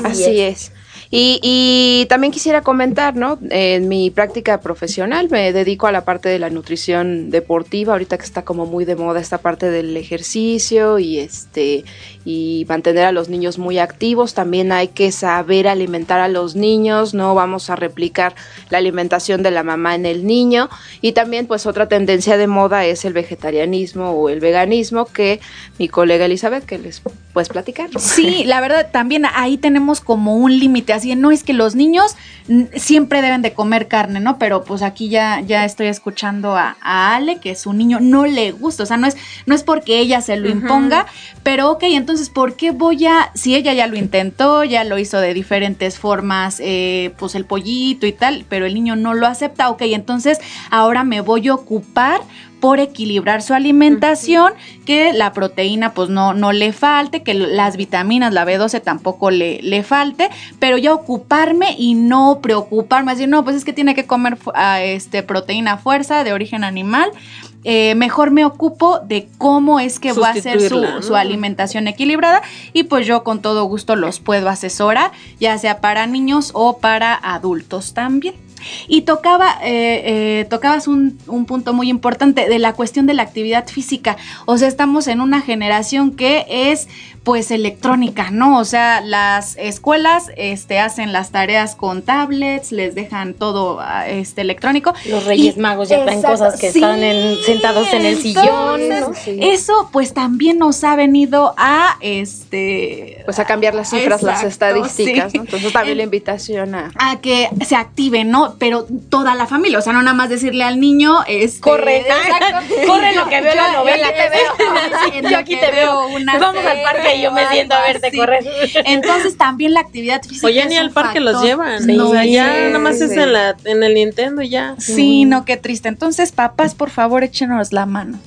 S4: Así es. Y, también quisiera comentar, ¿no? En mi práctica profesional me dedico a la parte de la nutrición deportiva, ahorita que está como muy de moda esta parte del ejercicio y este y mantener a los niños muy activos. También hay que saber alimentar a los niños, no vamos a replicar la alimentación de la mamá en el niño. Y también pues otra tendencia de moda es el vegetarianismo o el veganismo que mi colega Elizabeth, que les puedes platicar.
S3: Sí, la verdad también ahí tenemos como un límite, así no es que los niños siempre deben de comer carne, ¿no? Pero pues aquí ya, ya estoy escuchando a, Ale que su niño no le gusta, o sea, no es, no es porque ella se lo imponga, pero ok, entonces entonces, ¿por qué voy a, si ella ya lo intentó, ya lo hizo de diferentes formas, eh, pues el pollito y tal, pero el niño no lo acepta, ok, entonces ahora me voy a ocupar por equilibrar su alimentación, que la proteína pues no, no le falte, que las vitaminas, la B12 tampoco le, le falte, pero ya ocuparme y no preocuparme, decir, no, pues es que tiene que comer ah, este, proteína fuerza de origen animal, eh, mejor me ocupo de cómo es que va a ser su, alimentación equilibrada y pues yo con todo gusto los puedo asesorar, ya sea para niños o para adultos también. Y tocaba, eh, eh, tocabas un, un, punto muy importante de la cuestión de la actividad física. O sea, estamos en una generación que es pues electrónica, ¿no? O sea, las escuelas este, hacen las tareas con tablets, les dejan todo ah, este, electrónico.
S2: Los Reyes Magos ya traen cosas que están sentados en el sillón.
S3: Eso pues también nos ha venido a este
S4: pues a cambiar las cifras, las estadísticas, ¿no? Entonces también la invitación a
S3: a que se active, ¿no? Pero toda la familia, o sea, no nada más decirle al niño, este,
S2: corre, corre lo que veo la novela, te veo. yo aquí te veo. Una Vamos al parque yo me siento a verte correr.
S3: Entonces también la actividad física.
S1: O ya ni al parque los llevan. o sea, ya nada más es en, la, en el Nintendo ya.
S3: Sí, no, qué triste. Entonces, papás, por favor, échenos la mano.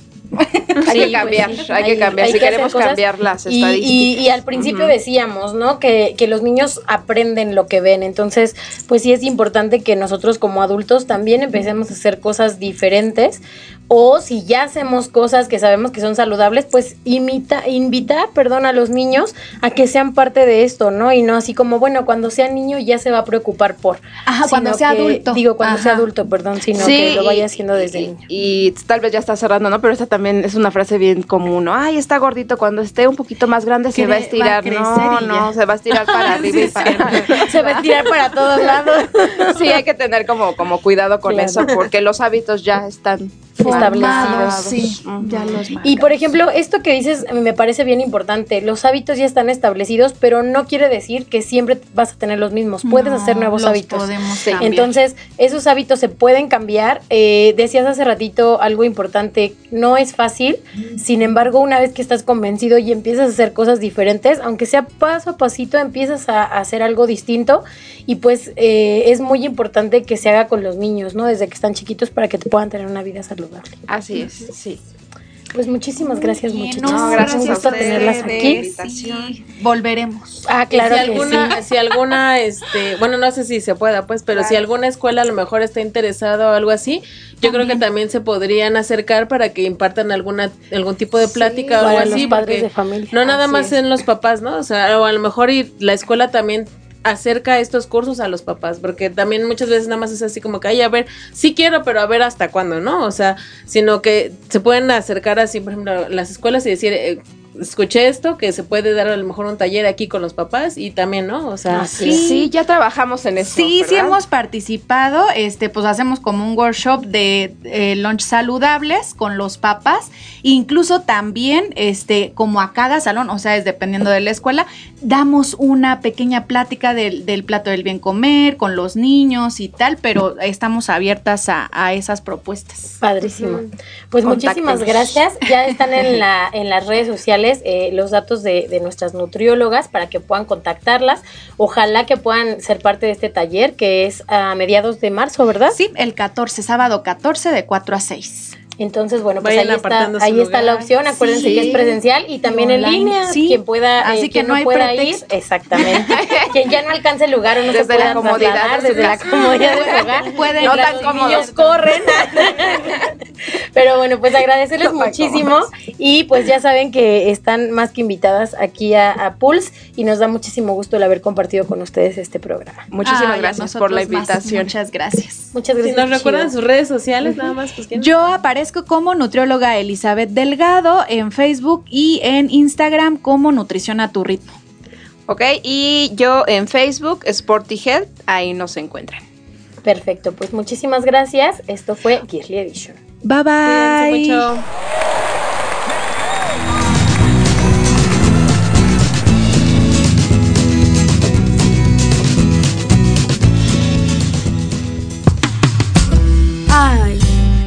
S4: Hay que cambiar, hay, que cambiar, si queremos cambiar las estadísticas.
S2: Y, al principio decíamos, ¿no? Que, que, los niños aprenden lo que ven, entonces, pues sí es importante que nosotros como adultos también empecemos a hacer cosas diferentes, o si ya hacemos cosas que sabemos que son saludables, pues imita, invitar, perdón, a los niños a que sean parte de esto, ¿no? Y no así como, bueno, cuando sea niño ya se va a preocupar por.
S3: Ajá, cuando sea adulto.
S2: Digo, cuando sea adulto, perdón, sino que lo vaya haciendo desde
S4: y,
S2: niño.
S4: Y tal vez ya está cerrando, ¿no? Pero esta también es una frase bien común, ¿no? Ay, está gordito, cuando esté un poquito más grande se va a estirar. no, no, se va a estirar para arriba y para
S2: Se va a estirar para todos lados.
S4: sí, hay que tener como, como cuidado con eso, porque los hábitos ya están
S2: establecidos.
S3: Sí, ya los
S2: y por ejemplo, esto que dices me parece bien importante. Los hábitos ya están establecidos, pero no quiere decir que siempre vas a tener los mismos. Puedes hacer nuevos hábitos. Entonces, esos hábitos se pueden cambiar. Eh, decías hace ratito algo importante, no es fácil. Sin embargo, una vez que estás convencido y empiezas a hacer cosas diferentes, aunque sea paso a pasito, empiezas a, hacer algo distinto. Y pues eh, es muy importante que se haga con los niños, ¿no? Desde que están chiquitos para que te puedan tener una vida saludable.
S4: Así es, sí.
S2: Pues muchísimas gracias, muchachos. No, gracias un gusto tenerlas aquí.
S3: Volveremos.
S1: Ah, claro. Si alguna, si alguna, este, bueno, no sé si se pueda, pues, pero si alguna escuela a lo mejor está interesada o algo así, yo creo que también se podrían acercar para que impartan alguna, algún tipo de plática o algo así.
S2: Los padres de familia.
S1: No nada más en los papás, ¿no? O sea, o a lo mejor y la escuela también acerca estos cursos a los papás, porque también muchas veces nada más es así como que, ay, a ver, sí quiero, pero a ver hasta cuándo, ¿no? O sea, sino que se pueden acercar así, por ejemplo, las escuelas y decir, eh, escuché esto, que se puede dar a lo mejor un taller aquí con los papás y también, ¿no? O sea,
S4: sí, sí ya trabajamos en eso.
S3: Sí, sí hemos participado, este, pues hacemos como un workshop de eh, lunch saludables con los papás, incluso también, este, como a cada salón, o sea, es dependiendo de la escuela, damos una pequeña plática del, del plato del bien comer con los niños y tal, pero estamos abiertas a, esas propuestas.
S2: Padrísimo. Pues muchísimas gracias. Ya están en, la, en las redes sociales eh, los datos de, nuestras nutriólogas para que puedan contactarlas. Ojalá que puedan ser parte de este taller que es a mediados de marzo, ¿verdad?
S3: Sí, el 14, sábado 14 de 4 a 6.
S2: Entonces, bueno, pues ahí está, ahí está la opción. Acuérdense que es presencial y también en línea. Quien pueda, eh, Así que no, pueda ir, exactamente. quien ya no alcance el lugar o no
S4: desde
S2: se pueda
S4: la comodidad,
S2: desde la comodidad de hogar,
S3: pueden
S2: no tan cómodos corren. Pero bueno, pues agradecerles muchísimo y pues ya saben que están más que invitadas aquí a, Pulse y nos da muchísimo gusto el haber compartido con ustedes este programa.
S4: Muchísimas gracias por la invitación.
S3: muchas gracias.
S2: Muchas gracias.
S1: Si nos recuerdan sus redes sociales, nada más. Pues,
S3: Yo aparezco como nutrióloga Elizabeth Delgado en Facebook y en Instagram como Nutrición a tu ritmo.
S4: Ok, y yo en Facebook, Sporty Health, ahí nos encuentran.
S2: Perfecto, pues muchísimas gracias. Esto fue Gearly Edition.
S3: Bye bye.